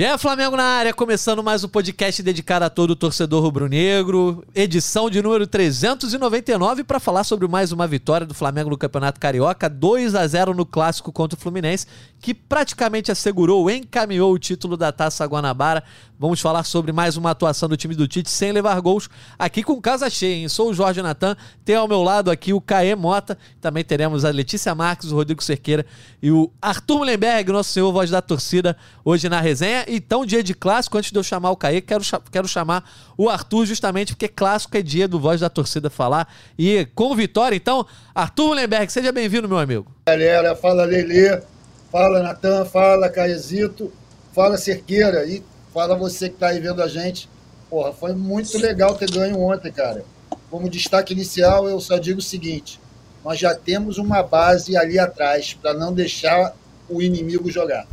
Gé Flamengo na área, começando mais um podcast dedicado a todo o torcedor rubro-negro, edição de número 399 para falar sobre mais uma vitória do Flamengo no Campeonato Carioca, 2 a 0 no clássico contra o Fluminense, que praticamente assegurou, encaminhou o título da Taça Guanabara. Vamos falar sobre mais uma atuação do time do Tite sem levar gols, aqui com casa cheia, hein? Sou o Jorge Natan, tem ao meu lado aqui o Caê Mota, também teremos a Letícia Marques, o Rodrigo Cerqueira e o Arthur Mullenberg, nosso senhor voz da torcida, hoje na resenha. Então, dia de clássico, antes de eu chamar o Caê, quero, quero chamar o Arthur justamente porque clássico é dia do Voz da Torcida falar. E com vitória, então, Arthur Mullenberg, seja bem-vindo, meu amigo. Galera, fala Lelê, fala Natan, fala Caezito, fala Cerqueira e fala você que tá aí vendo a gente. Porra, foi muito legal ter ganho ontem, cara. Como destaque inicial, eu só digo o seguinte: nós já temos uma base ali atrás para não deixar o inimigo jogar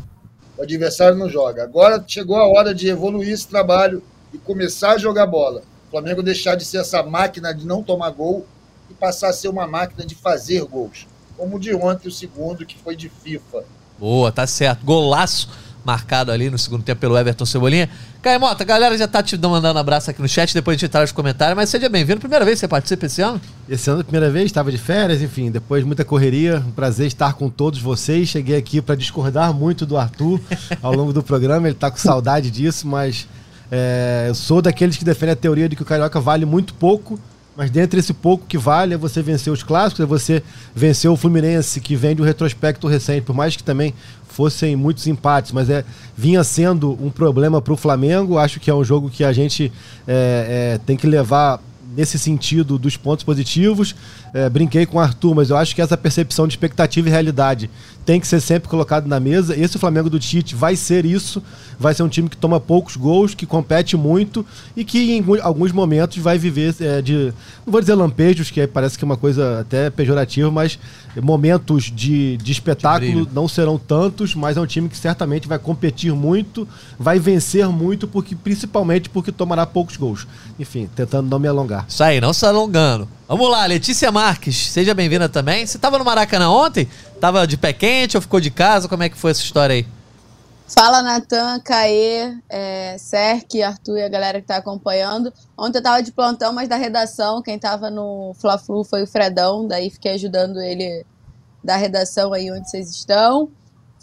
o adversário não joga. Agora chegou a hora de evoluir esse trabalho e começar a jogar bola. O Flamengo deixar de ser essa máquina de não tomar gol e passar a ser uma máquina de fazer gols. Como de ontem o segundo, que foi de FIFA. Boa, tá certo. Golaço marcado ali no segundo tempo pelo Everton Cebolinha. Caemota, a galera já tá te mandando abraço aqui no chat, depois a gente entrar nos comentários, mas seja bem-vindo. Primeira vez que você participa esse ano? Esse ano, primeira vez, estava de férias, enfim, depois muita correria. Um prazer estar com todos vocês. Cheguei aqui para discordar muito do Arthur ao longo do programa, ele tá com saudade disso, mas é, eu sou daqueles que defendem a teoria de que o Carioca vale muito pouco mas dentro desse pouco que vale é você vencer os clássicos, é você vencer o Fluminense, que vem de um retrospecto recente, por mais que também fossem muitos empates, mas é vinha sendo um problema para o Flamengo. Acho que é um jogo que a gente é, é, tem que levar nesse sentido dos pontos positivos. É, brinquei com o Arthur, mas eu acho que essa percepção de expectativa e realidade tem que ser sempre colocado na mesa. Esse Flamengo do Tite vai ser isso. Vai ser um time que toma poucos gols, que compete muito e que em alguns momentos vai viver é, de. Não vou dizer lampejos, que parece que é uma coisa até pejorativa, mas momentos de, de espetáculo de não serão tantos, mas é um time que certamente vai competir muito, vai vencer muito, porque principalmente porque tomará poucos gols. Enfim, tentando não me alongar. Isso aí, não se alongando. Vamos lá, Letícia Marques, seja bem-vinda também. Você estava no Maracanã ontem? Tava de pé quente ou ficou de casa? Como é que foi essa história aí? Fala, Natan, Caê, é, Serk, Arthur e a galera que tá acompanhando. Ontem eu tava de plantão, mas da redação, quem tava no Fla-Flu foi o Fredão, daí fiquei ajudando ele da redação aí onde vocês estão.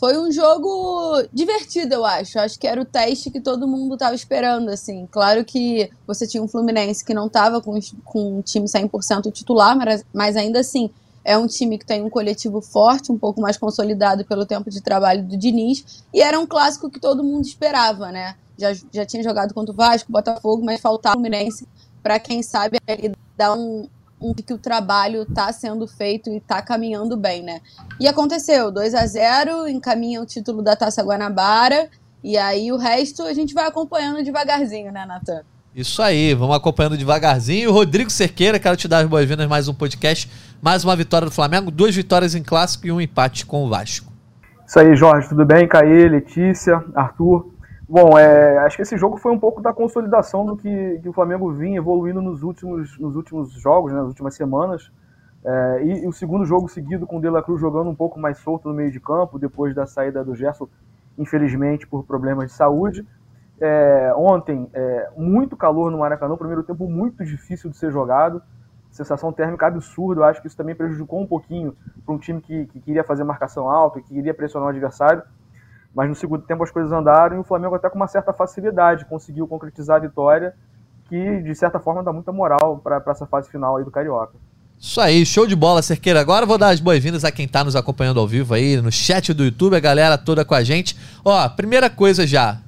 Foi um jogo divertido, eu acho. Acho que era o teste que todo mundo tava esperando, assim. Claro que você tinha um Fluminense que não tava com, com um time 100% titular, mas, mas ainda assim é um time que tem um coletivo forte, um pouco mais consolidado pelo tempo de trabalho do Diniz. E era um clássico que todo mundo esperava, né? Já, já tinha jogado contra o Vasco, Botafogo, mas faltava o Fluminense para quem sabe ali dar um, um que o trabalho está sendo feito e está caminhando bem, né? E aconteceu, 2 a 0 encaminha o título da Taça Guanabara, e aí o resto a gente vai acompanhando devagarzinho, né, Natan? Isso aí, vamos acompanhando devagarzinho. Rodrigo Cerqueira, quero te dar as boas-vindas mais um podcast. Mais uma vitória do Flamengo, duas vitórias em clássico e um empate com o Vasco. Isso aí, Jorge, tudo bem? Caê, Letícia, Arthur. Bom, é, acho que esse jogo foi um pouco da consolidação do que, que o Flamengo vinha evoluindo nos últimos, nos últimos jogos, né, nas últimas semanas. É, e, e, o segundo jogo seguido com o De La Cruz jogando um pouco mais solto no meio de campo, depois da saída do Gerson, infelizmente por problemas de saúde. É, ontem, é, muito calor no Maracanã, primeiro tempo muito difícil de ser jogado, sensação térmica absurda. Eu acho que isso também prejudicou um pouquinho para um time que, que, queria fazer marcação alta, que queria pressionar o adversário. Mas no segundo tempo as coisas andaram e o Flamengo, até com uma certa facilidade, conseguiu concretizar a vitória, que de certa forma dá muita moral para essa fase final aí do Carioca. Isso aí, show de bola, Cerqueira. Agora vou dar as boas-vindas a quem está nos acompanhando ao vivo aí no chat do YouTube, a galera toda com a gente. Ó, primeira coisa já,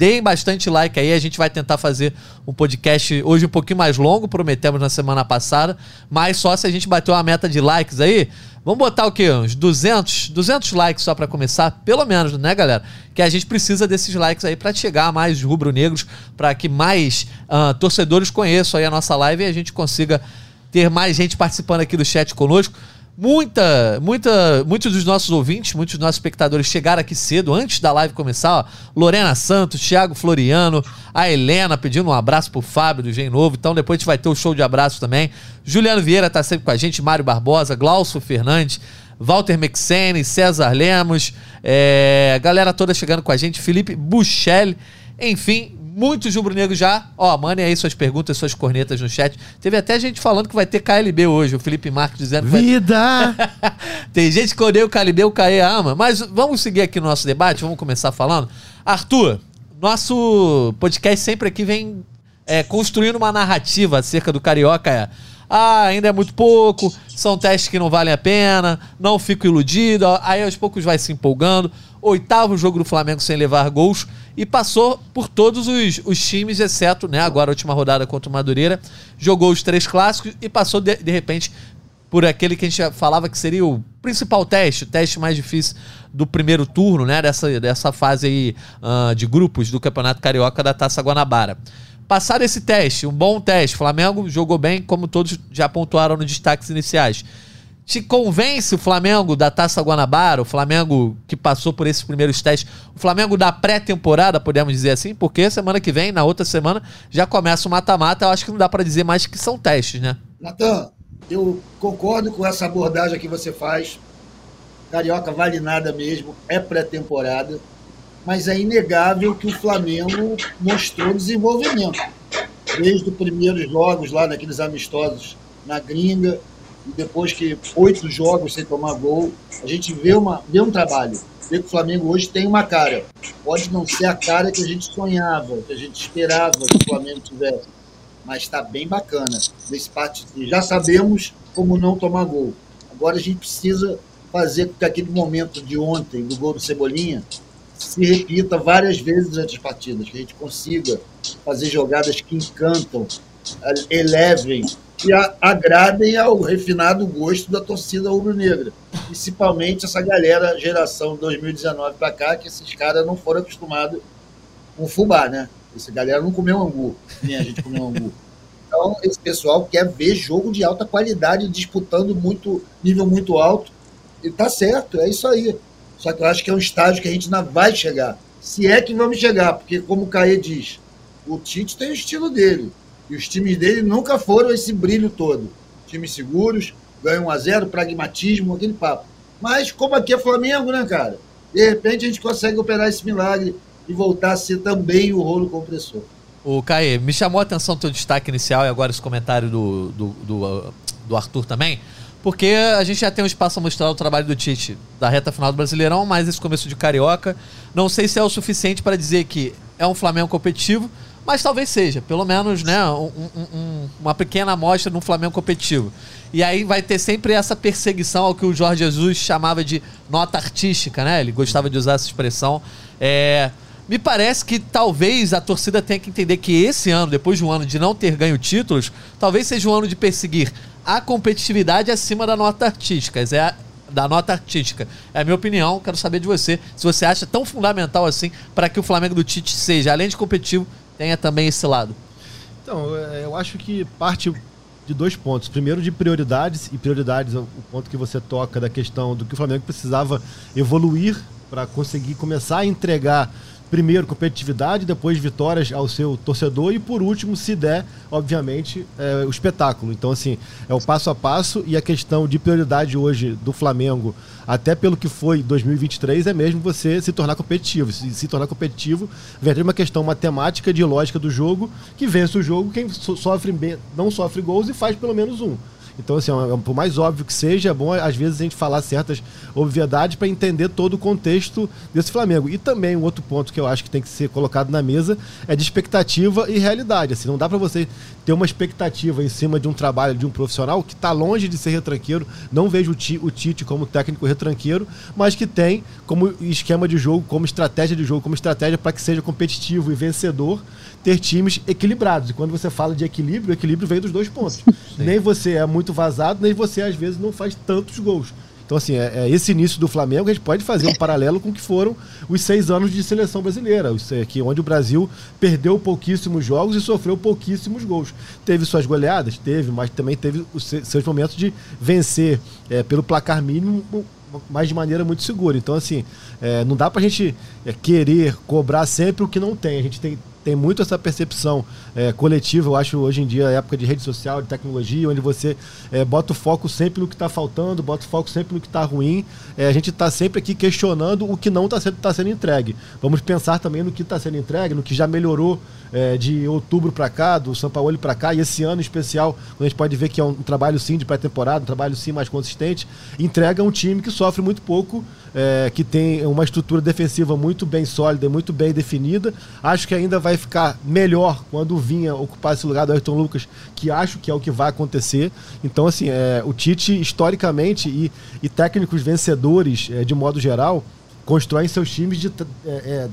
Deem bastante like aí, a gente vai tentar fazer um podcast hoje um pouquinho mais longo, prometemos na semana passada, mas só se a gente bater uma meta de likes aí. Vamos botar o quê? Uns 200, 200 likes só para começar, pelo menos, né, galera? Que a gente precisa desses likes aí para chegar a mais rubro-negros, para que mais uh, torcedores conheçam aí a nossa live e a gente consiga ter mais gente participando aqui do chat conosco. Muita, muita, muitos dos nossos ouvintes, muitos dos nossos espectadores chegaram aqui cedo, antes da live começar. Ó, Lorena Santos, Thiago Floriano, a Helena pedindo um abraço pro Fábio do Gen Novo. Então depois a gente vai ter o um show de abraços também. Juliano Vieira tá sempre com a gente, Mário Barbosa, Glaucio Fernandes, Walter Mexene, César Lemos, é, galera toda chegando com a gente, Felipe Buchelli, enfim, muitos rubro-negros já. Ó, mandem aí suas perguntas, suas cornetas no chat. Teve até gente falando que vai ter KLB hoje, o Felipe Marques dizendo que vai... Vida! Tem gente que odeia o KLB, o Caê ama. Mas vamos seguir aqui no nosso debate, vamos começar falando. Arthur, nosso podcast sempre aqui vem é, construindo uma narrativa acerca do Carioca. É, ah, ainda é muito pouco, são testes que não valem a pena, não fico iludido. Aí aos poucos vai se empolgando. Oitavo jogo do Flamengo sem levar gols e passou por todos os, os times, exceto, né, agora a última rodada contra o Madureira. Jogou os três clássicos e passou de, de repente por aquele que a gente falava que seria o principal teste, o teste mais difícil do primeiro turno, né? Dessa, dessa fase aí uh, de grupos do Campeonato Carioca da Taça Guanabara. Passar esse teste, um bom teste, Flamengo jogou bem, como todos já pontuaram nos destaques iniciais. Te convence o Flamengo da Taça Guanabara, o Flamengo que passou por esses primeiros testes, o Flamengo da pré-temporada, podemos dizer assim, porque semana que vem, na outra semana, já começa o mata-mata. Eu acho que não dá para dizer mais que são testes, né? Natan, eu concordo com essa abordagem que você faz. Carioca vale nada mesmo, é pré-temporada, mas é inegável que o Flamengo mostrou desenvolvimento. Desde os primeiros jogos lá naqueles amistosos na gringa, depois que oito jogos sem tomar gol, a gente vê, uma, vê um trabalho. Vê que o Flamengo hoje tem uma cara. Pode não ser a cara que a gente sonhava, que a gente esperava que o Flamengo tivesse mas está bem bacana. Nesse parte, já sabemos como não tomar gol. Agora a gente precisa fazer com que aquele momento de ontem, do gol do Cebolinha, se repita várias vezes durante as partidas, que a gente consiga fazer jogadas que encantam, elevem e agradem ao refinado gosto da torcida rubro-negra. Principalmente essa galera, geração 2019 para cá, que esses caras não foram acostumados com fubá, né? Essa galera não comeu angu, nem a gente comeu angu. Então, esse pessoal quer ver jogo de alta qualidade, disputando muito nível muito alto. E tá certo, é isso aí. Só que eu acho que é um estágio que a gente ainda vai chegar. Se é que vamos chegar, porque, como o Caê diz, o Tite tem o estilo dele. E os times dele nunca foram esse brilho todo. Times seguros, ganham 1 a 0 pragmatismo, aquele papo. Mas, como aqui é Flamengo, né, cara? De repente a gente consegue operar esse milagre e voltar a ser também o rolo compressor. O Caê, me chamou a atenção o teu destaque inicial e agora esse comentário do, do, do, do Arthur também, porque a gente já tem um espaço a mostrar o trabalho do Tite da reta final do Brasileirão, mas esse começo de Carioca, não sei se é o suficiente para dizer que é um Flamengo competitivo, mas talvez seja, pelo menos, né, um, um, uma pequena amostra no Flamengo competitivo. E aí vai ter sempre essa perseguição ao que o Jorge Jesus chamava de nota artística, né? Ele gostava de usar essa expressão. É, me parece que talvez a torcida tenha que entender que esse ano, depois de um ano de não ter ganho títulos, talvez seja um ano de perseguir a competitividade acima da nota artística. É a, da nota artística. É a minha opinião, quero saber de você, se você acha tão fundamental assim para que o Flamengo do Tite seja, além de competitivo, tenha também esse lado. Então, é, eu acho que parte de dois pontos. Primeiro, de prioridades, e prioridades, o ponto que você toca da questão do que o Flamengo precisava evoluir para conseguir começar a entregar primeiro competitividade, depois vitórias ao seu torcedor e por último, se der, obviamente, é, o espetáculo. Então, assim, é o passo a passo e a questão de prioridade hoje do Flamengo, até pelo que foi 2023, é mesmo você se tornar competitivo. Se, se tornar competitivo, vem uma questão matemática de lógica do jogo, que vence o jogo quem sofre, não sofre gols e faz pelo menos um. Então, assim, é por mais óbvio que seja, é bom às vezes a gente falar certas obviedades para entender todo o contexto desse Flamengo. E também um outro ponto que eu acho que tem que ser colocado na mesa é de expectativa e realidade. Assim, não dá para você ter uma expectativa em cima de um trabalho de um profissional que está longe de ser retranqueiro. Não vejo o Tite como técnico retranqueiro, mas que tem como esquema de jogo, como estratégia de jogo, como estratégia para que seja competitivo e vencedor ter times equilibrados. E quando você fala de equilíbrio, o equilíbrio vem dos dois pontos. Sim. Nem você é muito vazado, nem você às vezes não faz tantos gols. Então, assim, é, é, esse início do Flamengo, a gente pode fazer um paralelo com o que foram os seis anos de seleção brasileira, que onde o Brasil perdeu pouquíssimos jogos e sofreu pouquíssimos gols. Teve suas goleadas? Teve, mas também teve os seus momentos de vencer é, pelo placar mínimo mas de maneira muito segura. Então, assim, é, não dá pra gente é, querer cobrar sempre o que não tem. A gente tem, tem muito essa percepção é, coletiva. Eu acho hoje em dia época de rede social, de tecnologia, onde você é, bota o foco sempre no que está faltando, bota o foco sempre no que está ruim. É, a gente está sempre aqui questionando o que não está sendo, tá sendo entregue. Vamos pensar também no que está sendo entregue, no que já melhorou é, de outubro para cá, do São Paulo para cá, e esse ano em especial, a gente pode ver que é um trabalho sim de pré-temporada, um trabalho sim mais consistente, entrega um time que sofre muito pouco, é, que tem uma estrutura defensiva muito bem sólida, muito bem definida. Acho que ainda vai ficar melhor quando o Vinha ocupar esse lugar do Ayrton Lucas, que acho que é o que vai acontecer. Então, assim, é, o Tite, historicamente, e, e técnicos vencedores, é, de modo geral, constroem seus times de, é, é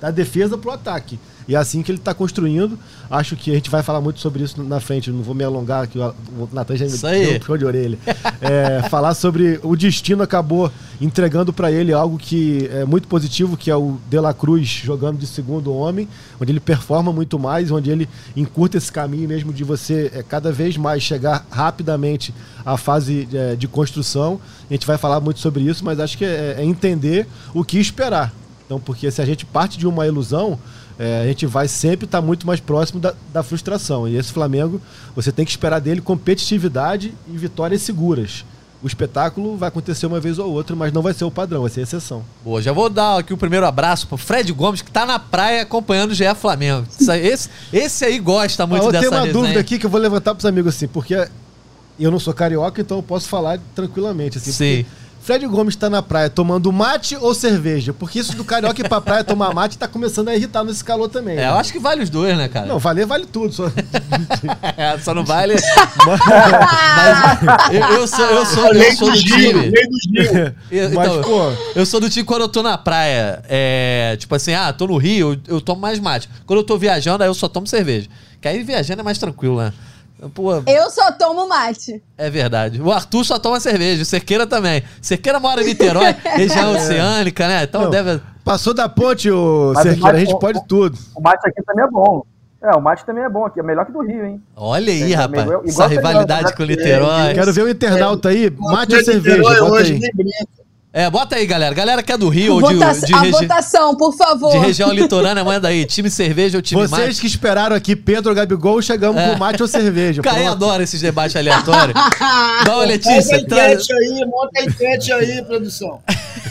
da defesa para o ataque. E é assim que ele está construindo. Acho que a gente vai falar muito sobre isso na frente. Não vou me alongar, que o Natan já me deu um puxão de orelha. É, falar sobre o destino acabou entregando para ele algo que é muito positivo, que é o De La Cruz jogando de segundo homem, onde ele performa muito mais, onde ele encurta esse caminho mesmo de você é, cada vez mais chegar rapidamente à fase é, de construção. A gente vai falar muito sobre isso, mas acho que é, é entender o que esperar. Então, porque se a gente parte de uma ilusão, é, a gente vai sempre estar tá muito mais próximo da, da, frustração. E esse Flamengo, você tem que esperar dele competitividade e vitórias seguras. O espetáculo vai acontecer uma vez ou outra, mas não vai ser o padrão, vai ser exceção. Boa, já vou dar aqui o primeiro abraço pro Fred Gomes, que tá na praia acompanhando o GE Flamengo. Esse, esse aí gosta muito ah, eu dessa Eu tenho uma resenha. dúvida aqui que eu vou levantar pros amigos assim, porque eu não sou carioca, então eu posso falar tranquilamente. Assim, Sim. Fred Gomes está na praia tomando mate ou cerveja? Porque isso do carioca ir pra praia tomar mate tá começando a irritar nesse calor também. É, né? eu acho que vale os dois, né, cara? Não, valer vale tudo. Só, é, só não vale. Mas, eu, eu, sou, eu sou, eu sou do time. Eu, então, Mas, pô... eu sou do time quando eu tô na praia. É, tipo assim, ah, tô no Rio, eu, eu tomo mais mate. Quando eu tô viajando, aí eu só tomo cerveja. Que aí viajando é mais tranquilo, né? Pô, eu só tomo mate. É verdade. O Arthur só toma cerveja, o Cerqueira também. Cerqueira mora em Niterói, região é. oceânica, né? Então Não, deve. Passou da ponte, o Mas Cerqueira, mate, a gente o, pode tudo. O mate aqui também é bom. É, o mate também é bom aqui, é melhor que do Rio, hein? Olha aí, é, rapaz. Essa rivalidade com o Niterói. Quero ver o internauta aí, mate ou cerveja, bota hoje, aí. É, bota aí, galera. Galera que é do Rio ou de, de A votação, por favor. De região litorânea, manda aí. Time cerveja ou time Vocês mate? Vocês que esperaram aqui Pedro ou Gabigol, chegamos é. com mate ou cerveja. Caio adora esses debates aleatórios. Dá uma Letícia. Monta a enquete aí, monta a enquete aí, produção.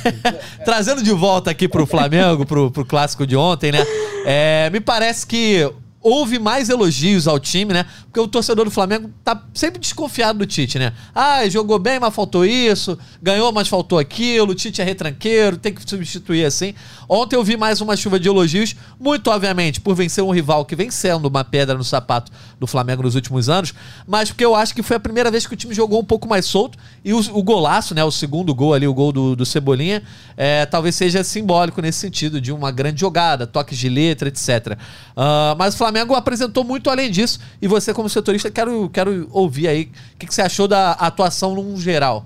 Trazendo de volta aqui pro Flamengo, pro, pro clássico de ontem, né? É, me parece que houve mais elogios ao time, né? Porque o torcedor do Flamengo tá sempre desconfiado do Tite, né? Ah, jogou bem, mas faltou isso, ganhou, mas faltou aquilo, o Tite é retranqueiro, tem que substituir assim. Ontem eu vi mais uma chuva de elogios, muito obviamente por vencer um rival que vem sendo uma pedra no sapato do Flamengo nos últimos anos, mas porque eu acho que foi a primeira vez que o time jogou um pouco mais solto e o, o golaço, né? O segundo gol ali, o gol do, do Cebolinha, é, talvez seja simbólico nesse sentido, de uma grande jogada, toques de letra, etc. Uh, mas o Flamengo Flamengo apresentou muito além disso. E você, como setorista, quero, quero ouvir aí o que, que você achou da atuação num geral.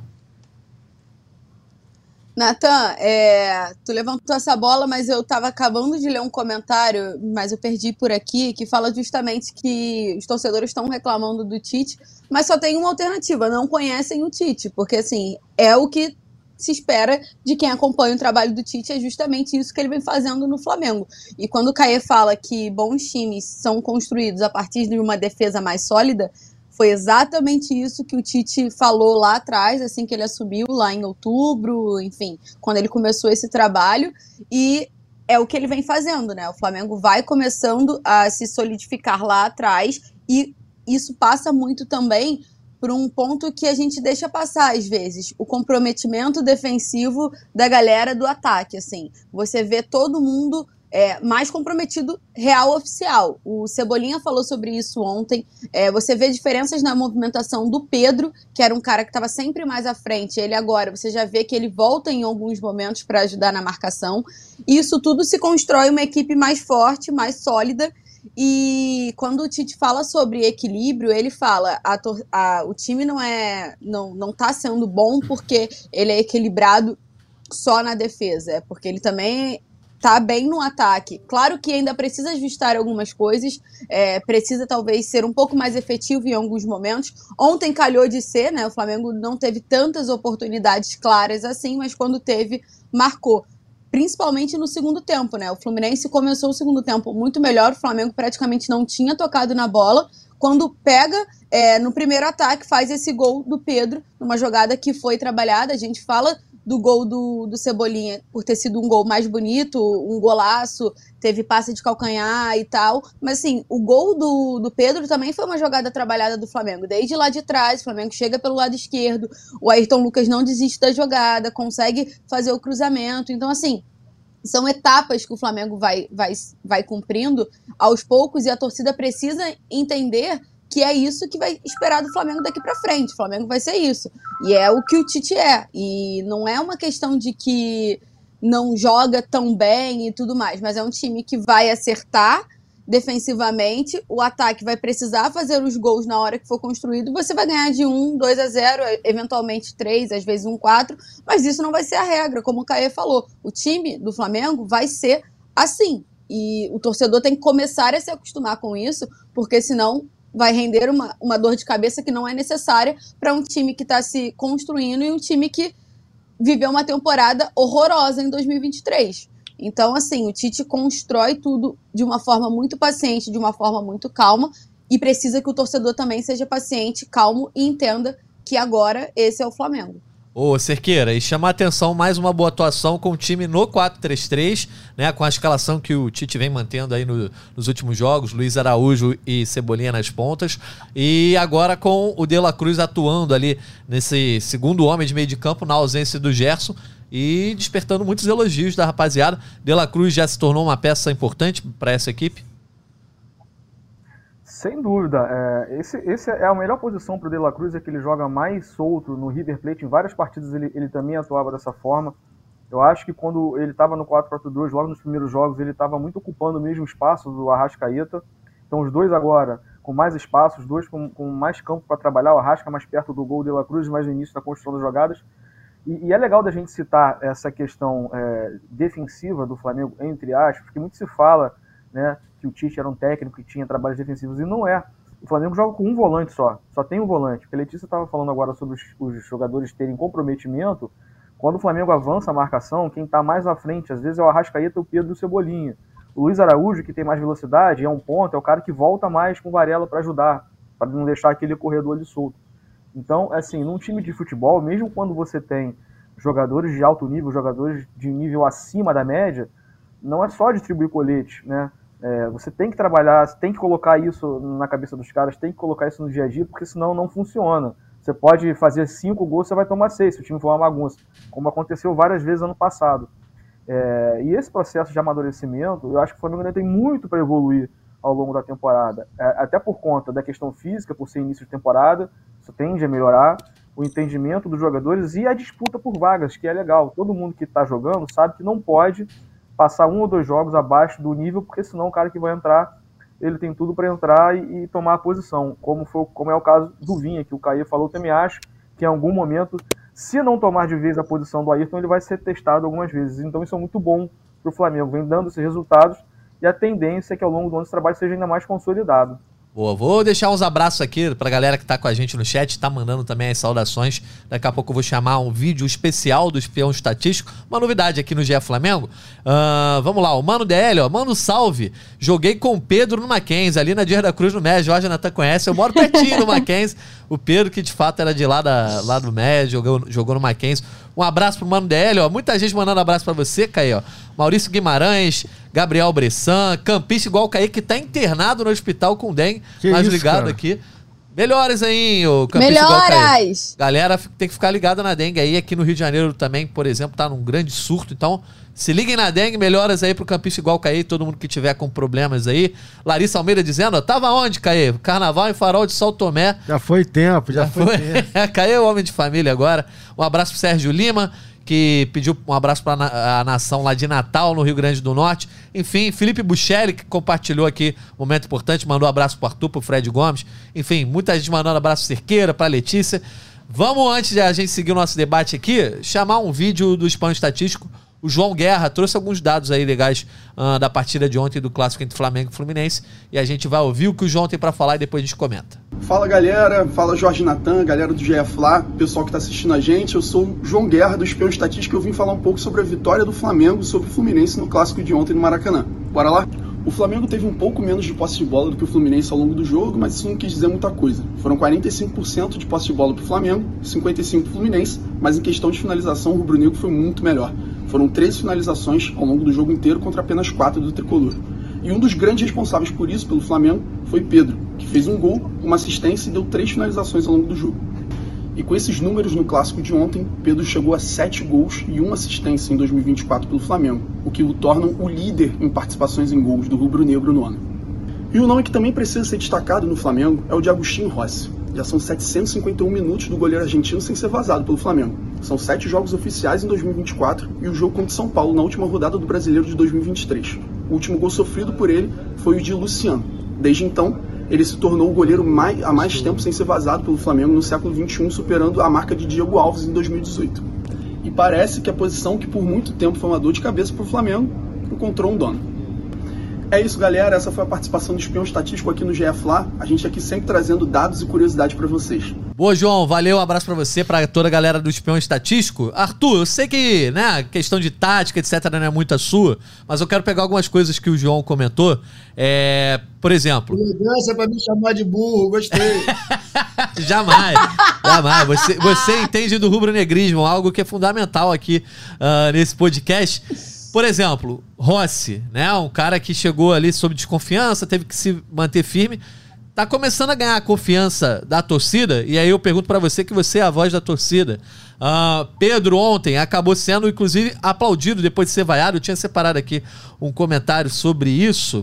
Natan, é, tu levantou essa bola, mas eu estava acabando de ler um comentário, mas eu perdi por aqui, que fala justamente que os torcedores estão reclamando do Tite, mas só tem uma alternativa, não conhecem o Tite, porque assim, é o que se espera de quem acompanha o trabalho do Tite é justamente isso que ele vem fazendo no Flamengo. E quando o Caê fala que bons times são construídos a partir de uma defesa mais sólida, foi exatamente isso que o Tite falou lá atrás, assim que ele assumiu, lá em outubro, enfim, quando ele começou esse trabalho. E é o que ele vem fazendo, né? O Flamengo vai começando a se solidificar lá atrás e isso passa muito também por um ponto que a gente deixa passar às vezes, o comprometimento defensivo da galera do ataque, assim. Você vê todo mundo é, mais comprometido real oficial. O Cebolinha falou sobre isso ontem. É, você vê diferenças na movimentação do Pedro, que era um cara que estava sempre mais à frente. Ele agora, você já vê que ele volta em alguns momentos para ajudar na marcação. Isso tudo se constrói uma equipe mais forte, mais sólida e quando o Tite fala sobre equilíbrio, ele fala a, a, o time não é não, não tá sendo bom porque ele é equilibrado só na defesa, é porque ele também tá bem no ataque. Claro que ainda precisa ajustar algumas coisas, é, precisa talvez ser um pouco mais efetivo em alguns momentos. Ontem calhou de ser, né? O Flamengo não teve tantas oportunidades claras assim, mas quando teve, marcou. Principalmente no segundo tempo, né? O Fluminense começou o segundo tempo muito melhor, o Flamengo praticamente não tinha tocado na bola. Quando pega é, no primeiro ataque, faz esse gol do Pedro, numa jogada que foi trabalhada. A gente fala do gol do, do Cebolinha por ter sido um gol mais bonito, um golaço, teve passe de calcanhar e tal. Mas assim, o gol do, do Pedro também foi uma jogada trabalhada do Flamengo. Desde lá de trás, o Flamengo chega pelo lado esquerdo, o Ayrton Lucas não desiste da jogada, consegue fazer o cruzamento. Então, assim, são etapas que o Flamengo vai, vai, vai cumprindo aos poucos e a torcida precisa entender que é isso que vai esperar do Flamengo daqui para frente. O Flamengo vai ser isso. E é o que o Tite é. E não é uma questão de que não joga tão bem e tudo mais, mas é um time que vai acertar defensivamente, o ataque vai precisar fazer os gols na hora que for construído, você vai ganhar de 1, 2 a 0, eventualmente 3, às vezes 1, 4, mas isso não vai ser a regra, como o Caê falou. O time do Flamengo vai ser assim. E o torcedor tem que começar a se acostumar com isso, porque senão vai render uma, uma dor de cabeça que não é necessária para um time que está se construindo e um time que viveu uma temporada horrorosa em 2023. Então, assim, o Tite constrói tudo de uma forma muito paciente, de uma forma muito calma, e precisa que o torcedor também seja paciente, calmo e entenda que agora esse é o Flamengo. Ô, Cerqueira, e chamar atenção mais uma boa atuação com o time no 4-3-3, né? Com a escalação que o Tite vem mantendo aí no, nos últimos jogos, Luiz Araújo e Cebolinha nas pontas. E agora com o De La Cruz atuando ali nesse segundo homem de meio de campo, na ausência do Gerson. E despertando muitos elogios da rapaziada. De La Cruz já se tornou uma peça importante para essa equipe? Sem dúvida. É, esse, esse é a melhor posição para o De La Cruz, é que ele joga mais solto no River Plate. Em várias partidas ele, ele também atuava dessa forma. Eu acho que quando ele estava no 4-4-2, logo nos primeiros jogos, ele estava muito ocupando o mesmo espaço do Arrascaeta. Então os dois agora com mais espaço, os dois com, com mais campo para trabalhar, o Arrasca mais perto do gol, o De La Cruz mais no início da construção das jogadas. E, e é legal da gente citar essa questão é, defensiva do Flamengo, entre aspas, porque muito se fala né, que o Tite era um técnico que tinha trabalhos defensivos, e não é. O Flamengo joga com um volante só, só tem um volante. A Letícia estava falando agora sobre os, os, jogadores terem comprometimento. Quando o Flamengo avança a marcação, quem está mais à frente, às vezes é o Arrascaeta, o Pedro e o Cebolinha. O Luiz Araújo, que tem mais velocidade, é um ponto, é o cara que volta mais com o Varela para ajudar, para não deixar aquele corredor ali solto. Então, assim, num time de futebol, mesmo quando você tem jogadores de alto nível, jogadores de nível acima da média, não é só distribuir colete, né? É, você tem que trabalhar, tem que colocar isso na cabeça dos caras, tem que colocar isso no dia a dia, porque senão não funciona. Você pode fazer cinco gols, você vai tomar seis, se o time for uma bagunça, como aconteceu várias vezes ano passado. É, e esse processo de amadurecimento, eu acho que o Flamengo ainda tem muito para evoluir ao longo da temporada, é, até por conta da questão física, por ser início de temporada, isso tende a melhorar, o entendimento dos jogadores e a disputa por vagas, que é legal. Todo mundo que está jogando sabe que não pode passar um ou dois jogos abaixo do nível, porque senão o cara que vai entrar, ele tem tudo para entrar e, e, tomar a posição, como, foi, como é o caso do Vinha, que o Caio falou, também acho que em algum momento, se não tomar de vez a posição do Ayrton, ele vai ser testado algumas vezes. Então isso é muito bom para o Flamengo, vem dando esses resultados e a tendência é que ao longo do ano esse trabalho seja ainda mais consolidado. Boa, vou deixar uns abraços aqui pra galera que tá com a gente no chat, tá mandando também as saudações. Daqui a pouco eu vou chamar um vídeo especial do espião estatístico. Uma novidade aqui no GE Flamengo. Uh, vamos lá, o Mano DL, ó. Mano, salve. Joguei com o Pedro no Mackenzie, ali na Dias da Cruz no Médio. Jorge Natan conhece, eu moro pertinho no Mackenzie. O Pedro, que de fato era de lá, da, lá do Médio, jogou, jogou no Mackenzie. Um abraço pro Mano DL, ó. Muita gente mandando abraço para você, Caio, ó. Maurício Guimarães, Gabriel Bressan, campista igual o Caí, que tá internado no hospital com dengue. Que mais isso, ligado cara? aqui. Melhores aí, o campista Melhoras! Galera, tem que ficar ligada na dengue aí. Aqui no Rio de Janeiro também, por exemplo, tá num grande surto. Então, se liguem na dengue, melhoras aí pro campista igual o Caí, todo mundo que tiver com problemas aí. Larissa Almeida dizendo, ó, tava onde, Caí? Carnaval em Farol de São Tomé. Já foi tempo, já, já foi, foi tempo. Caí é o homem de família agora. Um abraço pro Sérgio Lima, que pediu um abraço para a nação lá de Natal, no Rio Grande do Norte. Enfim, Felipe Buchelli, que compartilhou aqui um momento importante, mandou um abraço pro Arthur, pro Fred Gomes. Enfim, muita gente mandando um abraço Cerqueira, pra Letícia. Vamos, antes de a gente seguir o nosso debate aqui, chamar um vídeo do Espanho Estatístico O João Guerra trouxe alguns dados aí legais uh, da partida de ontem do clássico entre Flamengo e Fluminense. E a gente vai ouvir o que o João tem para falar e depois a gente comenta. Fala galera, fala Jorge Natan, galera do GF lá, pessoal que está assistindo a gente. Eu sou o João Guerra do Espião Estatístico e eu vim falar um pouco sobre a vitória do Flamengo sobre o Fluminense no clássico de ontem no Maracanã. Bora lá? O Flamengo teve um pouco menos de posse de bola do que o Fluminense ao longo do jogo, mas isso não quis dizer muita coisa. Foram 45% de posse de bola para o Flamengo, 55% para o Fluminense, mas em questão de finalização o rubro-negro foi muito melhor. Foram 13 finalizações ao longo do jogo inteiro contra apenas 4 do tricolor. E um dos grandes responsáveis por isso, pelo Flamengo, foi Pedro, que fez um gol, uma assistência e deu três finalizações ao longo do jogo. E com esses números no clássico de ontem, Pedro chegou a 7 gols e uma assistência em 2024 pelo Flamengo, o que o torna o líder em participações em gols do rubro-negro no ano. E o nome que também precisa ser destacado no Flamengo é o de Agostinho Rossi. Já são 751 minutos do goleiro argentino sem ser vazado pelo Flamengo. São sete jogos oficiais em 2024 e o jogo contra São Paulo na última rodada do Brasileiro de 2023. O último gol sofrido por ele foi o de Luciano. Desde então, ele se tornou o goleiro mais, há mais tempo sem ser vazado pelo Flamengo no século XXI, superando a marca de Diego Alves em 2018. E parece que a posição que por muito tempo foi uma dor de cabeça para o Flamengo encontrou um dono. É isso, galera. Essa foi a participação do Espião Estatístico aqui no GF Lá. A gente aqui sempre trazendo dados e curiosidades para vocês. Boa, João. Valeu. Um abraço para você, para toda a galera do Espião Estatístico. Arthur, eu sei que, né, questão de tática, etc, não é muito a sua, mas eu quero pegar algumas coisas que o João comentou. É, por exemplo... Elegância para me chamar de burro. Gostei. jamais. Jamais. Você, você entende do rubro-negrismo, algo que é fundamental aqui uh, nesse podcast. Por exemplo, Rossi, né? Um cara que chegou ali sob desconfiança, teve que se manter firme. Tá começando a ganhar a confiança da torcida, e aí eu pergunto para você que você é a voz da torcida. Uh, Pedro ontem acabou sendo, inclusive, aplaudido depois de ser vaiado. Eu tinha separado aqui um comentário sobre isso.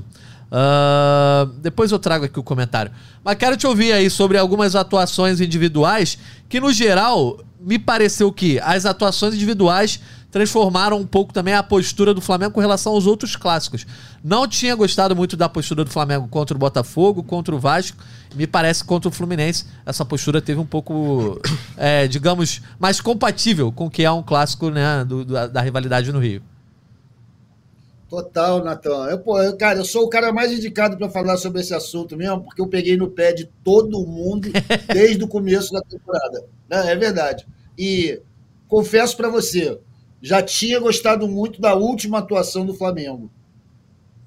Uh, depois eu trago aqui o comentário. Mas quero te ouvir aí sobre algumas atuações individuais que, no geral, me pareceu que as atuações individuais transformaram um pouco também a postura do Flamengo com relação aos outros clássicos. Não tinha gostado muito da postura do Flamengo contra o Botafogo, contra o Vasco. Me parece que contra o Fluminense essa postura teve um pouco, é, digamos, mais compatível com o que é um clássico né, do, da, da rivalidade no Rio. Total, Natan. Eu, pô, eu, cara, eu sou o cara mais indicado para falar sobre esse assunto mesmo, porque eu peguei no pé de todo mundo desde o começo da temporada. Né? É verdade. E confesso para você, já tinha gostado muito da última atuação do Flamengo.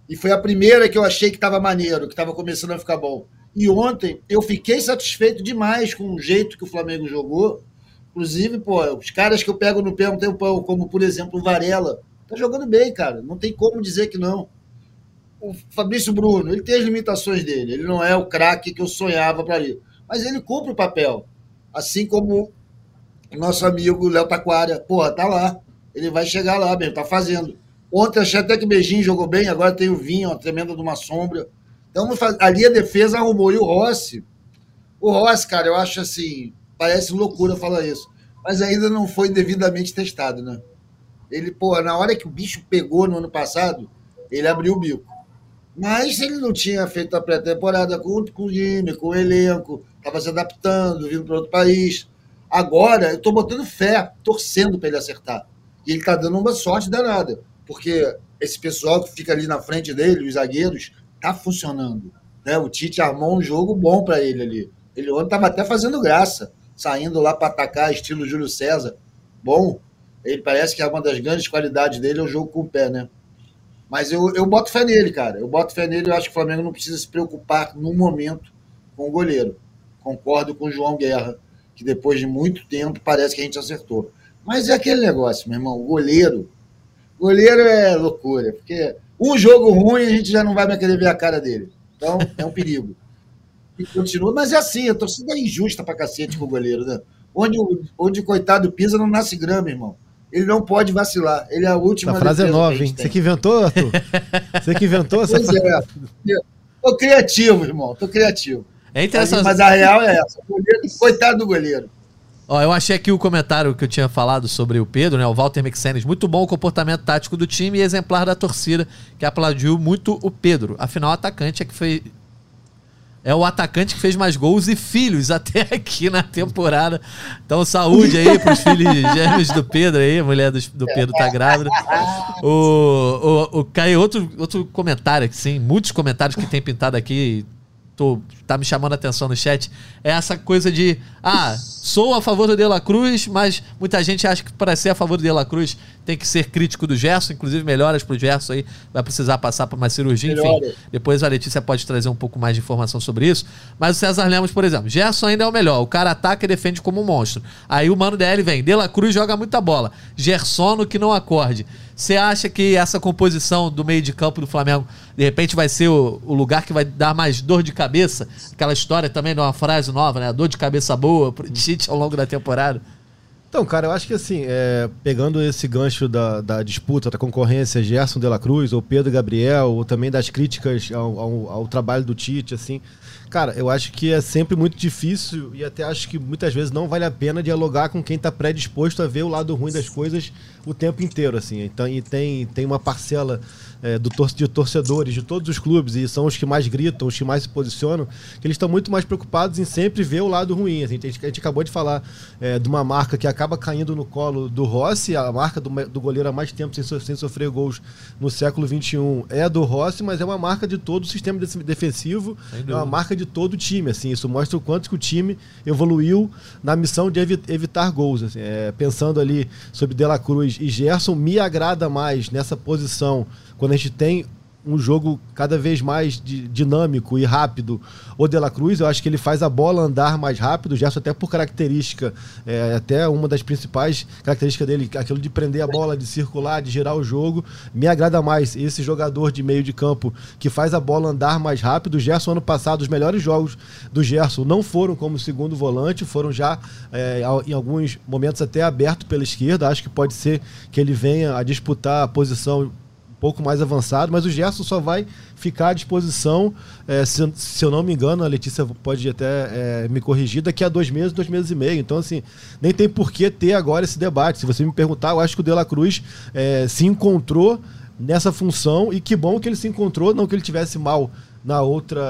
E foi a primeira que eu achei que estava maneiro, que estava começando a ficar bom. E ontem eu fiquei satisfeito demais com o jeito que o Flamengo jogou. Inclusive, pô, os caras que eu pego no pé um tempão, como por exemplo o Varela, tá jogando bem, cara. Não tem como dizer que não. O Fabrício Bruno, ele tem as limitações dele. Ele não é o craque que eu sonhava para ele. Mas ele cumpre o papel. Assim como o nosso amigo Léo Taquara, porra, tá lá ele vai chegar lá mesmo, tá fazendo. Ontem achei até que Beijinho jogou bem, agora tem o Vinho, uma tremenda de uma sombra. Então ali a defesa arrumou. E o Rossi, o Rossi, cara, eu acho assim, parece loucura falar isso, mas ainda não foi devidamente testado, né? Ele, pô, na hora que o bicho pegou no ano passado, ele abriu o bico. Mas ele não tinha feito a pré-temporada com, com o time, com o elenco, estava se adaptando, vindo para outro país. Agora, eu estou botando fé, torcendo para ele acertar. E ele está dando uma sorte danada, porque esse pessoal que fica ali na frente dele, os zagueiros, tá funcionando. Né? O Tite armou um jogo bom para ele ali. Ele ontem estava até fazendo graça, saindo lá para atacar, estilo Júlio César. Bom, ele parece que é uma das grandes qualidades dele é o jogo com o pé, né? Mas eu, eu boto fé nele, cara. Eu boto fé nele. Eu acho que o Flamengo não precisa se preocupar no momento com o goleiro. Concordo com o João Guerra, que depois de muito tempo parece que a gente acertou. Mas é aquele negócio, meu irmão, o goleiro. Goleiro é loucura, porque um jogo ruim a gente já não vai mais querer ver a cara dele. Então, é um perigo. E continua, mas é assim, a torcida é injusta pra cacete com o goleiro, né? Onde, onde coitado pisa, não nasce grama, irmão. Ele não pode vacilar. Ele é a última. A frase é nova, hein? Você que inventou, Arthur? Você que inventou essa pois frase? É. Tô criativo, irmão. Tô criativo. É interessante. Mas a real é essa. Goleiro, coitado do goleiro. Ó, eu achei aqui o comentário que eu tinha falado sobre o Pedro, né? O Walter Mexenes. Muito bom o comportamento tático do time e exemplar da torcida, que aplaudiu muito o Pedro. Afinal, o atacante é que foi. é o atacante que fez mais gols e filhos até aqui na temporada. Então, saúde aí pros filhos gêmeos do Pedro aí, a mulher do, do Pedro tá grávida. O, o, o Caio, outro, outro comentário aqui, sim, muitos comentários que tem pintado aqui, tô, tá me chamando a atenção no chat, é essa coisa de, ah, sou a favor do De La Cruz, mas muita gente acha que para ser a favor do De La Cruz tem que ser crítico do Gerson, inclusive melhoras pro Gerson aí, vai precisar passar por uma cirurgia, enfim. Depois a Letícia pode trazer um pouco mais de informação sobre isso. Mas o César Lemos, por exemplo, Gerson ainda é o melhor. O cara ataca e defende como um monstro. Aí o Mano DL vem, De La Cruz joga muita bola. Gerson que não acorde. Você acha que essa composição do meio de campo do Flamengo, de repente, vai ser o, o lugar que vai dar mais dor de cabeça? Aquela história também de uma frase nova, né? Dor de cabeça boa pro Tite ao longo da temporada. Então, cara, eu acho que assim, é, pegando esse gancho da, da disputa, da concorrência, Gerson de la Cruz, ou Pedro Gabriel, ou também das críticas ao, ao, ao trabalho do Tite, assim, cara, eu acho que é sempre muito difícil e até acho que muitas vezes não vale a pena dialogar com quem está predisposto a ver o lado ruim das coisas o tempo inteiro, assim. Então, e tem, tem uma parcela é, do tor de torcedores de todos os clubes, e são os que mais gritam, os que mais se posicionam, que eles estão muito mais preocupados em sempre ver o lado ruim. A gente, a gente acabou de falar é, de uma marca que acaba caindo no colo do Rossi, a marca do, do goleiro há mais tempo sem, so sem sofrer gols no século XXI é do Rossi, mas é uma marca de todo o sistema de defensivo, é uma marca de todo o time. Assim, isso mostra o quanto que o time evoluiu na missão de evi evitar gols. Assim, é, pensando ali sobre De La Cruz e Gerson, me agrada mais nessa posição quando a gente tem um jogo cada vez mais di- dinâmico e rápido. O De La Cruz, eu acho que ele faz a bola andar mais rápido, o Gerson até por característica, é, até uma das principais características dele, aquilo de prender a bola, de circular, de girar o jogo, me agrada mais esse jogador de meio de campo que faz a bola andar mais rápido. O Gerson, ano passado, os melhores jogos do Gerson não foram como segundo volante, foram já é, em alguns momentos até aberto pela esquerda. Acho que pode ser que ele venha a disputar a posição pouco mais avançado, mas o Gerson só vai ficar à disposição, eh, se, se eu não me engano, a Letícia pode até eh, me corrigir, daqui a dois meses, dois meses e meio. Então, assim, nem tem por que ter agora esse debate. Se você me perguntar, eu acho que o De La Cruz eh, se encontrou nessa função e que bom que ele se encontrou, não que ele tivesse mal na outra,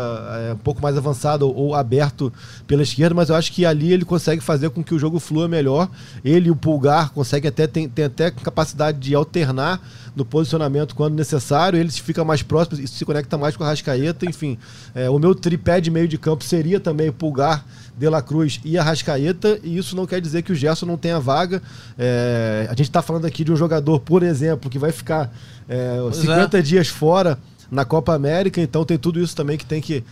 é, um pouco mais avançado ou, ou aberto pela esquerda, mas eu acho que ali ele consegue fazer com que o jogo flua melhor. Ele e o Pulgar conseguem até tem, tem até capacidade de alternar no posicionamento quando necessário. Ele fica mais próximo e se conecta mais com a Rascaeta. Enfim, é, o meu tripé de meio de campo seria também Pulgar, De La Cruz e Arrascaeta, e isso não quer dizer que o Gerson não tenha vaga. É, a gente está falando aqui de um jogador, por exemplo, que vai ficar é, Pois 50 dias fora na Copa América, então tem tudo isso também que tem que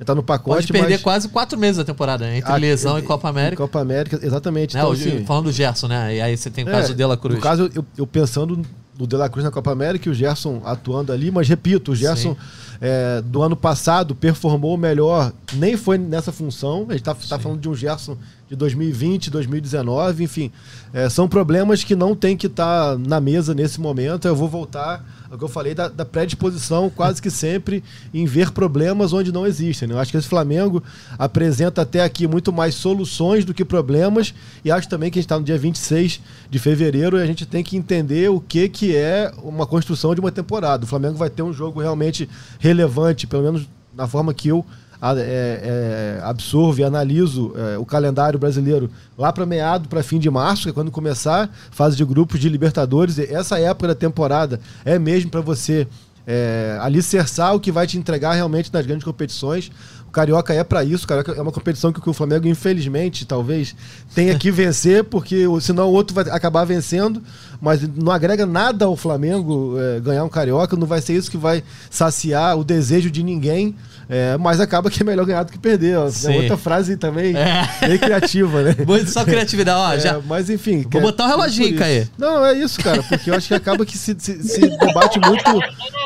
entrar no pacote. Pode perder mas- quase quatro meses da temporada, né? Entre Ah, lesão em- e Copa em América. Copa América, exatamente. Né? Então, assim, falando do Gerson, né? E aí você tem o caso é, do De La Cruz. No caso, eu, eu pensando no De La Cruz na Copa América e o Gerson atuando ali, mas repito, o Gerson é, do ano passado performou melhor, nem foi nessa função. A gente está tá falando de um Gerson de 2020, 2019, enfim. é, são problemas que não tem que estar na mesa nesse momento. Eu vou voltar ao que eu falei da, da predisposição, quase que sempre, em ver problemas onde não existem. né? Eu acho que esse Flamengo apresenta até aqui muito mais soluções do que problemas, e acho também que a gente está no dia 26 de fevereiro e a gente tem que entender o que, que é uma construção de uma temporada. O Flamengo vai ter um jogo realmente relevante, pelo menos na forma que eu é, é, absorvo e analiso é, o calendário brasileiro lá para meado, para fim de março, que é quando começar fase de grupos de Libertadores. Essa época da temporada é mesmo para você é, alicerçar o que vai te entregar realmente nas grandes competições. O Carioca é para isso. O Carioca é uma competição que o Flamengo, infelizmente, talvez tenha que vencer, porque senão o outro vai acabar vencendo. Mas não agrega nada ao Flamengo é, ganhar um Carioca. Não vai ser isso que vai saciar o desejo de ninguém. É, mas acaba que é melhor ganhar do que perder. ó. É outra frase também É. bem criativa, né? Muito só criatividade. Ó, É, já... Mas enfim. Vou botar o reloginho. Caê. Não, é isso, cara, porque eu acho que acaba que se, se- se debate muito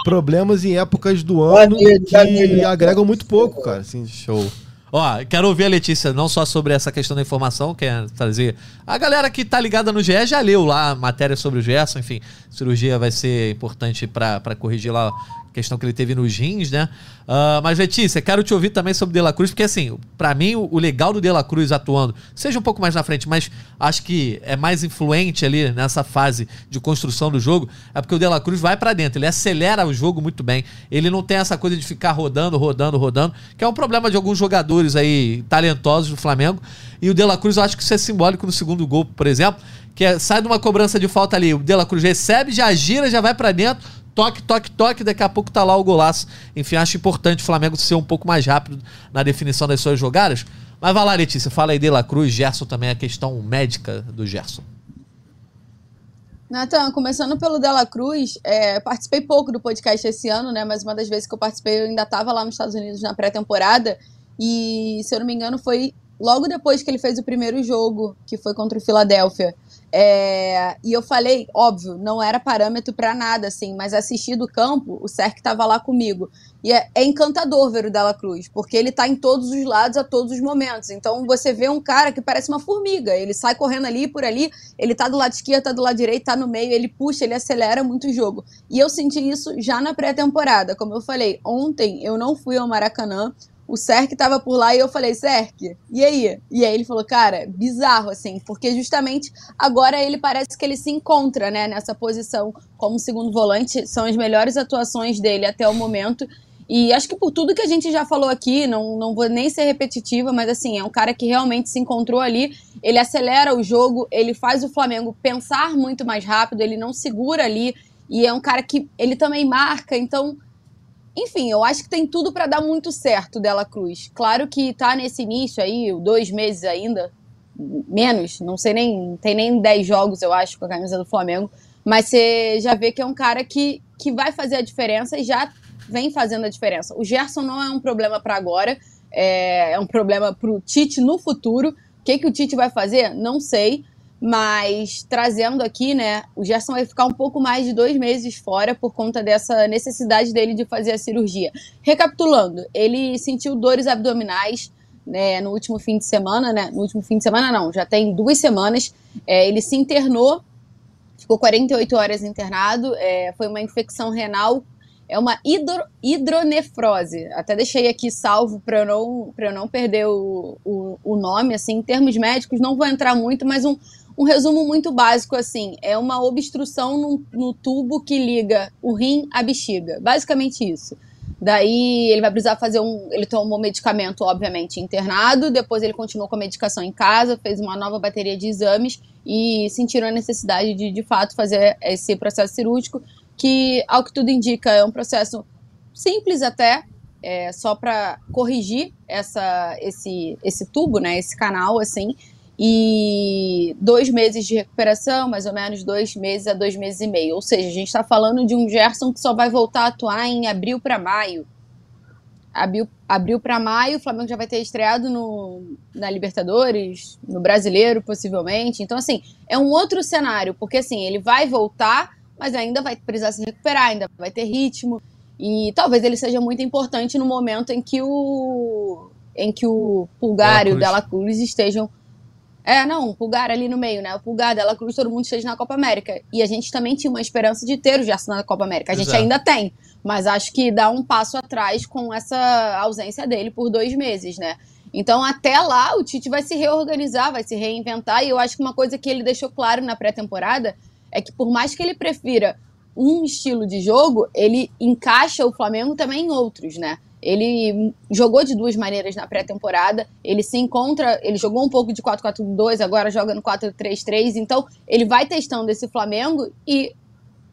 problemas em épocas do ano que agregam muito pouco, cara. Assim, Show. Ó, quero ouvir a Letícia, não só sobre essa questão da informação, quer trazer. A galera que tá ligada no GE já leu lá a matéria sobre o Gerson, enfim, cirurgia vai ser importante pra corrigir lá questão que ele teve nos rins, né? Uh, mas, Letícia, quero te ouvir também sobre De La Cruz, porque, assim, para mim, o, o, legal do De La Cruz atuando, seja um pouco mais na frente, mas acho que é mais influente ali nessa fase de construção do jogo, é porque o De La Cruz vai para dentro, ele acelera o jogo muito bem. Ele não tem essa coisa de ficar rodando, rodando, rodando, que é um problema de alguns jogadores aí talentosos do Flamengo. E o De La Cruz, eu acho que isso é simbólico no segundo gol, por exemplo, que é, sai de uma cobrança de falta ali, o De La Cruz recebe, já gira, já vai para dentro toque, toque, toque, daqui a pouco tá lá o golaço. Enfim, acho importante o Flamengo ser um pouco mais rápido na definição das suas jogadas. Mas vai lá, Letícia, fala aí de La Cruz, Gerson também, a questão médica do Gerson. Natan, começando pelo Dela Cruz, é, participei pouco do podcast esse ano, né? Mas uma das vezes que eu participei, eu ainda estava lá nos Estados Unidos na pré-temporada. E, se eu não me engano, foi logo depois que ele fez o primeiro jogo, que foi contra o Philadelphia. É, e eu falei, óbvio, não era parâmetro para nada, assim, mas assisti do campo, o Serk estava lá comigo. E é, é, encantador ver o Dela Cruz, porque ele tá em todos os lados a todos os momentos. Então você vê um cara que parece uma formiga. Ele sai correndo ali por ali, ele tá do lado esquerdo, tá do lado direito, tá no meio, ele puxa, ele acelera muito o jogo. E eu senti isso já na pré-temporada. Como eu falei, ontem eu não fui ao Maracanã, o Serk tava por lá e eu falei, Serk, e aí? E aí ele falou, cara, bizarro, assim, porque justamente agora ele parece que ele se encontra, né, nessa posição como segundo volante, são as melhores atuações dele até o momento. E acho que por tudo que a gente já falou aqui, não, não vou nem ser repetitiva, mas assim, é um cara que realmente se encontrou ali. Ele acelera o jogo, ele faz o Flamengo pensar muito mais rápido, ele não segura ali. E é um cara que ele também marca, então enfim, eu acho que tem tudo para dar muito certo dela Cruz. Claro que tá nesse início aí, dois meses ainda, menos, não sei nem, tem nem 10 jogos, eu acho, com a camisa do Flamengo. Mas você já vê que é um cara que, que vai fazer a diferença e já vem fazendo a diferença. O Gerson não é um problema para agora, é, é um problema para o Tite no futuro. O que, que o Tite vai fazer? Não sei. Mas trazendo aqui, né, o Gerson vai ficar um pouco mais de dois meses fora por conta dessa necessidade dele de fazer a cirurgia. Recapitulando, ele sentiu dores abdominais né, no último fim de semana, né? No último fim de semana não, já tem duas semanas. É, ele se internou, ficou 48 horas internado, é, foi uma infecção renal é uma hidro, hidronefrose. Até deixei aqui salvo para eu não, eu não perder o, o, o, nome. Assim, em termos médicos, não vou entrar muito, mas um, um resumo muito básico, assim, é uma obstrução no, no tubo que liga o rim à bexiga. Basicamente isso. Daí ele vai precisar fazer um. Ele tomou medicamento, obviamente, internado. Depois ele continuou com a medicação em casa, fez uma nova bateria de exames e sentiram a necessidade de, de fato, fazer esse processo cirúrgico, que, ao que tudo indica, é um processo simples até, é, só para corrigir essa, esse, esse tubo, né, esse canal, assim e dois meses de recuperação, mais ou menos dois meses a dois meses e meio. Ou seja, a gente está falando de um Gerson que só vai voltar a atuar em abril para maio. Abril, abril para maio, o Flamengo já vai ter estreado no, na Libertadores, no Brasileiro, possivelmente. Então, assim, é um outro cenário, porque assim, ele vai voltar, mas ainda vai precisar se recuperar, ainda vai ter ritmo. E talvez ele seja muito importante no momento em que o em que o Pulgar e o Dela Cruz estejam é, não, o Pulgar ali no meio, né? O Pulgar, Dela Cruz, todo mundo esteja na Copa América. E a gente também tinha uma esperança de ter o Gerson na Copa América. A gente Exato. ainda tem, mas acho que dá um passo atrás com essa ausência dele por dois meses, né? Então, até lá, o Tite vai se reorganizar, vai se reinventar. E eu acho que uma coisa que ele deixou claro na pré-temporada é que, por mais que ele prefira um estilo de jogo, ele encaixa o Flamengo também em outros, né? Ele jogou de duas maneiras na pré-temporada. Ele se encontra, ele jogou um pouco de 4-4-2, agora joga no 4-3-3. Então, ele vai testando esse Flamengo e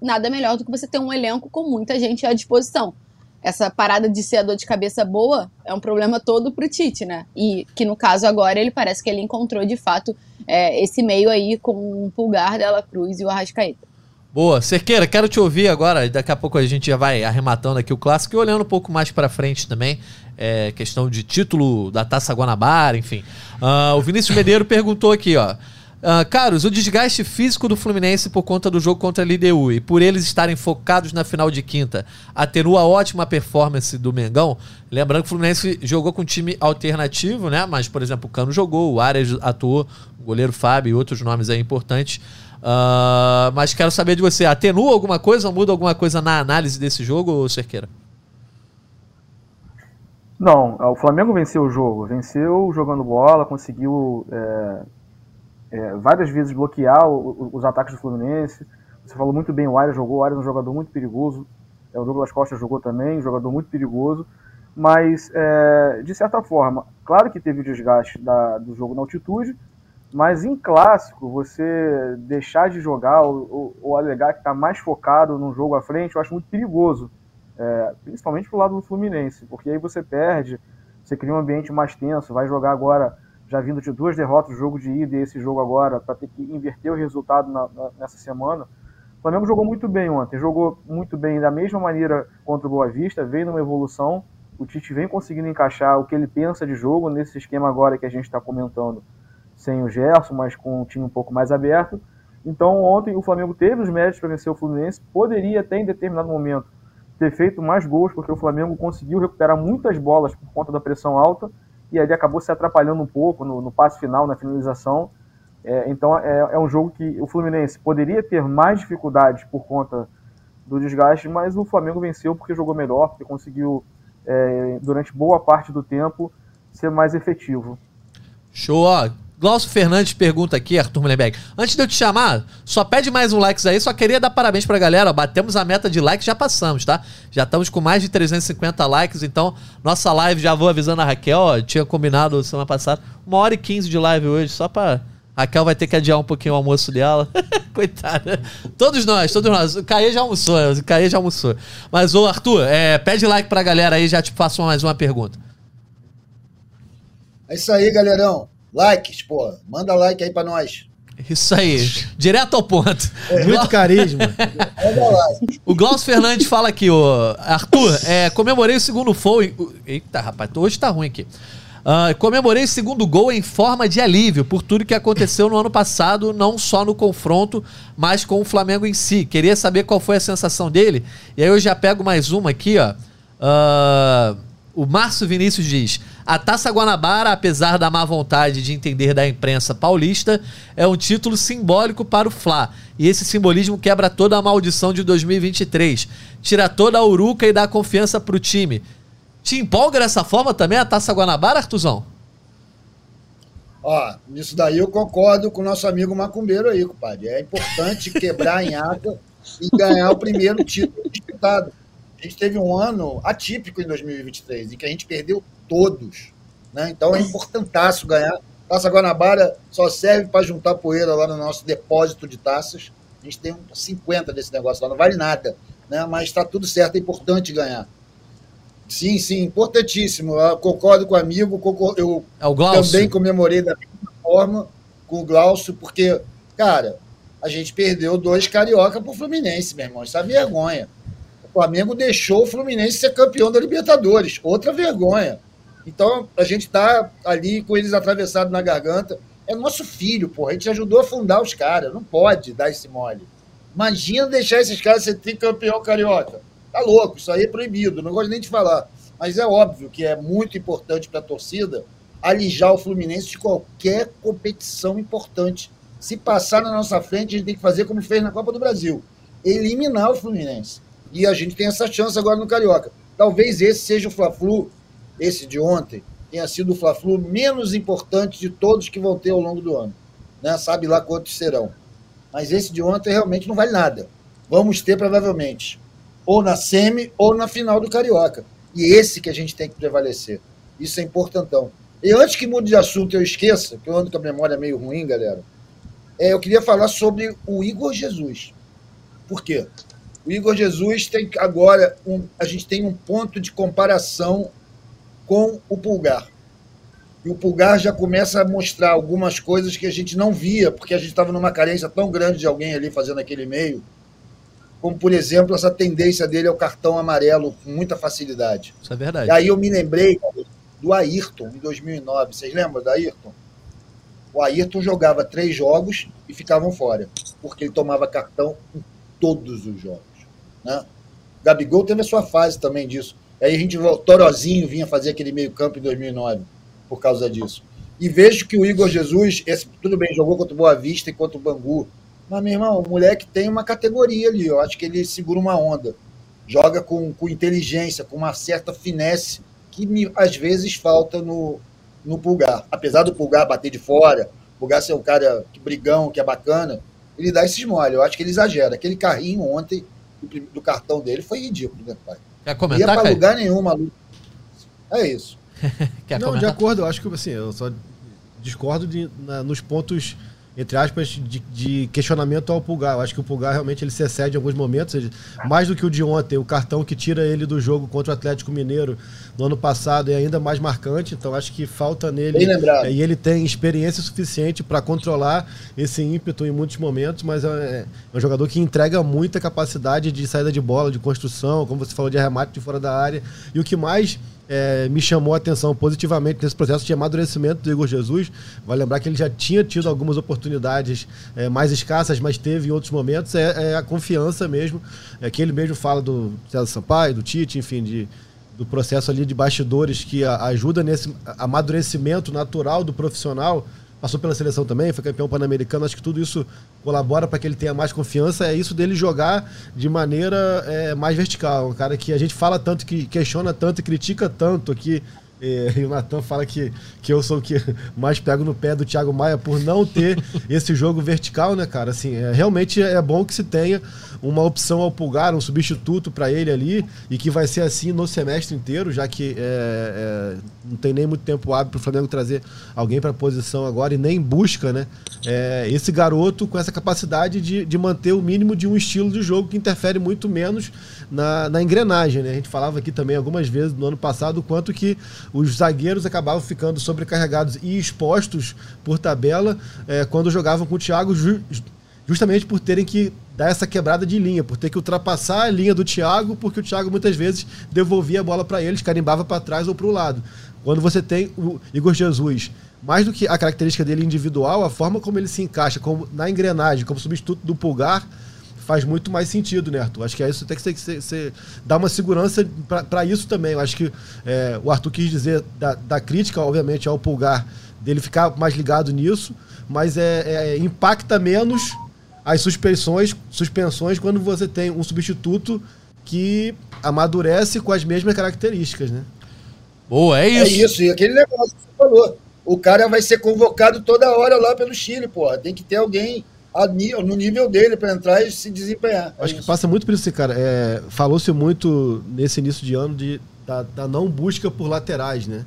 nada melhor do que você ter um elenco com muita gente à disposição. Essa parada de ser a dor de cabeça boa é um problema todo pro Tite, né? E que no caso agora ele parece que ele encontrou de fato é, esse meio aí com o Pulgar, Dela Cruz e o Arrascaeta. Boa. Cerqueira, quero te ouvir agora. Daqui a pouco a gente já vai arrematando aqui o clássico e olhando um pouco mais para frente também. É, questão de título da Taça Guanabara, enfim. Uh, o Vinícius Medeiro perguntou aqui, ó. Uh, Caros, o desgaste físico do Fluminense por conta do jogo contra a LDU e por eles estarem focados na final de quinta atenua a ótima performance do Mengão. Lembrando que o Fluminense jogou com time alternativo, né? Mas, por exemplo, o Cano jogou, o Arias atuou, o goleiro Fábio e outros nomes aí importantes. Uh, mas quero saber de você, atenua alguma coisa, muda alguma coisa na análise desse jogo, Cerqueira? Não, o Flamengo venceu o jogo, venceu jogando bola, conseguiu é, é, várias vezes bloquear o, os ataques do Fluminense. Você falou muito bem, o Arias jogou, o Arias é um jogador muito perigoso, é, o Douglas Costa jogou também, um jogador muito perigoso, mas é, de certa forma, claro que teve o desgaste da, do jogo na altitude, mas em clássico, você deixar de jogar ou, ou alegar que está mais focado no jogo à frente, eu acho muito perigoso, é, principalmente pro lado do Fluminense, porque aí você perde, você cria um ambiente mais tenso, vai jogar agora já vindo de duas derrotas, o jogo de ida e esse jogo agora, para ter que inverter o resultado na, na, nessa semana. O Flamengo jogou muito bem ontem, jogou muito bem da mesma maneira contra o Boa Vista, veio numa evolução. O Tite vem conseguindo encaixar o que ele pensa de jogo nesse esquema agora que a gente está comentando, sem o Gerson, mas com um time um pouco mais aberto. Então, ontem o Flamengo teve os méritos para vencer o Fluminense, poderia até em determinado momento ter feito mais gols, porque o Flamengo conseguiu recuperar muitas bolas por conta da pressão alta e ali acabou se atrapalhando um pouco no, no passe final, na finalização. É, então é, é, um jogo que o Fluminense poderia ter mais dificuldades por conta do desgaste, mas o Flamengo venceu porque jogou melhor, porque conseguiu, é, durante boa parte do tempo, ser mais efetivo. Show. Glaucio Fernandes pergunta aqui, Arthur Mullenberg. Antes de eu te chamar, só pede mais um likes aí. Só queria dar parabéns pra galera. Batemos a meta de likes, já passamos, tá? Já estamos com mais de 350 likes. Então, nossa live, já vou avisando a Raquel. Ó, tinha combinado semana passada. Uma hora e quinze de live hoje, só pra. Raquel vai ter que adiar um pouquinho o almoço dela. Coitada. Todos nós, todos nós. O Caê já almoçou, o Caê já almoçou. Mas, ô Arthur, é, pede like pra galera aí, já te faço mais uma pergunta. É isso aí, galerão. Likes, pô. Manda like aí pra nós. Isso aí, direto ao ponto. É. Muito carisma. o Glaucio Fernandes fala aqui, ó. Arthur, é, comemorei o segundo gol. Eita, rapaz, hoje tá ruim aqui. Uh, comemorei o segundo gol em forma de alívio por tudo que aconteceu no ano passado, não só no confronto, mas com o Flamengo em si. Queria saber qual foi a sensação dele. E aí eu já pego mais uma aqui, ó. Uh, o Márcio Vinícius diz: a Taça Guanabara, apesar da má vontade de entender da imprensa paulista, é um título simbólico para o Fla. E esse simbolismo quebra toda a maldição de 2023. Tira toda a uruca e dá confiança para o time. Te empolga dessa forma também a Taça Guanabara, Artuzão? Ó, nisso daí eu concordo com o nosso amigo macumbeiro aí, compadre. É importante quebrar em ata e ganhar o primeiro título disputado. A gente teve um ano atípico em 2023, em que a gente perdeu todos. Né? Então é importantaço ganhar. Taça Guanabara só serve para juntar poeira lá no nosso depósito de taças. A gente tem 50 desse negócio lá, não vale nada. Né? Mas está tudo certo, é importante ganhar. Sim, sim, importantíssimo. Eu concordo com o amigo, concordo, eu é também comemorei da mesma forma com o Glaucio, porque, cara, a gente perdeu dois carioca para o Fluminense, meu irmão. Isso é vergonha. O Flamengo deixou o Fluminense ser campeão da Libertadores. Outra vergonha. Então, a gente está ali com eles atravessados na garganta. É nosso filho, porra. A gente ajudou a fundar os caras. Não pode dar esse mole. Imagina deixar esses caras ser campeão carioca. Tá louco, isso aí é proibido. Não gosto nem de falar. Mas é óbvio que é muito importante para a torcida alijar o Fluminense de qualquer competição importante. Se passar na nossa frente, a gente tem que fazer como fez na Copa do Brasil: eliminar o Fluminense. E a gente tem essa chance agora no Carioca. Talvez esse seja o Fla-Flu esse de ontem, tenha sido o Fla-Flu menos importante de todos que vão ter ao longo do ano. Né? Sabe lá quantos serão. Mas esse de ontem realmente não vale nada. Vamos ter provavelmente ou na semi ou na final do Carioca. E esse que a gente tem que prevalecer. Isso é importantão. E antes que mude de assunto eu esqueça, que eu ando com a memória meio ruim, galera, é, eu queria falar sobre o Igor Jesus. Por quê? O Igor Jesus tem agora um, a gente tem um ponto de comparação com o pulgar. E o pulgar já começa a mostrar algumas coisas que a gente não via, porque a gente estava numa carência tão grande de alguém ali fazendo aquele meio, como, por exemplo, essa tendência dele ao cartão amarelo com muita facilidade. Isso é verdade. E aí eu me lembrei do Ayrton, em 2009. Vocês lembram do Ayrton? O Ayrton jogava três jogos e ficavam fora, porque ele tomava cartão em todos os jogos. Né? Gabigol teve a sua fase também disso. Aí a gente, o Torozinho vinha fazer aquele meio-campo em 2009 por causa disso. E vejo que o Igor Jesus, esse, tudo bem, jogou contra o Boa Vista e contra o Bangu, Mas, meu irmão, o moleque tem uma categoria ali. Eu acho que ele segura uma onda. Joga com, com inteligência, com uma certa finesse que me, às vezes falta no, no pulgar. Apesar do pulgar bater de fora, pulgar ser um cara que brigão, que é bacana, ele dá esses mole. Eu acho que ele exagera. Aquele carrinho ontem do, do cartão dele foi ridículo, né, pai? Quer comentar, Ia pra Caio? lugar nenhum, maluco. É isso. Quer Não, comentar? de acordo, eu acho que assim, eu só discordo de, na, nos pontos entre aspas, de, de, questionamento ao Pulgar. Eu acho que o Pulgar realmente ele se excede em alguns momentos, ele, mais do que o de ontem. O cartão que tira ele do jogo contra o Atlético Mineiro no ano passado é ainda mais marcante, então acho que falta nele. É, e ele tem experiência suficiente para controlar esse ímpeto em muitos momentos, mas é, é, um jogador que entrega muita capacidade de saída de bola, de construção, como você falou, de arremate de fora da área. E o que mais é, me chamou a atenção positivamente nesse processo de amadurecimento do Igor Jesus. Vai lembrar que ele já tinha tido algumas oportunidades é, mais escassas, mas teve em outros momentos. É, é a confiança mesmo, é que ele mesmo fala do César Sampaio, do Tite, enfim, de, do processo ali de bastidores que ajuda nesse amadurecimento natural do profissional passou pela seleção também, foi campeão pan-americano. Acho que tudo isso colabora para que ele tenha mais confiança. É isso dele jogar de maneira é, mais vertical. Um cara que a gente fala tanto, que questiona tanto critica tanto aqui é, e o Natan fala que, que eu sou o que mais pego no pé do Thiago Maia por não ter esse jogo vertical, né, cara? Assim, é, realmente é bom que se tenha uma opção ao pulgar, um substituto para ele ali, e que vai ser assim no semestre inteiro, já que é, é, não tem nem muito tempo hábil para o Flamengo trazer alguém para a posição agora e nem busca, né? É, esse garoto com essa capacidade de, de manter o mínimo de um estilo de jogo que interfere muito menos na, na engrenagem, né? A gente falava aqui também algumas vezes no ano passado o quanto que os zagueiros acabavam ficando sobrecarregados e expostos por tabela é, quando jogavam com o Thiago, ju justamente por terem que dar essa quebrada de linha, por ter que ultrapassar a linha do Thiago, porque o Thiago muitas vezes devolvia a bola para eles, carimbava para trás ou para o lado. Quando você tem o Igor Jesus, mais do que a característica dele individual, a forma como ele se encaixa como, na engrenagem, como substituto do pulgar, faz muito mais sentido, né, Arthur? Acho que é isso tem que ser, ser, ser dar uma segurança para isso também. Eu acho que é, o Arthur quis dizer da, da, crítica, obviamente, ao pulgar, dele ficar mais ligado nisso, mas é, é, impacta menos as suspensões, suspensões quando você tem um substituto que amadurece com as mesmas características, né? Boa, é isso. É isso, e aquele negócio que você falou. O cara vai ser convocado toda hora lá pelo Chile, porra. Tem que ter alguém no nível dele para entrar e se desempenhar. É Acho que passa muito por isso, cara. É, Falou-se muito nesse início de ano de, da, da não busca por laterais, né?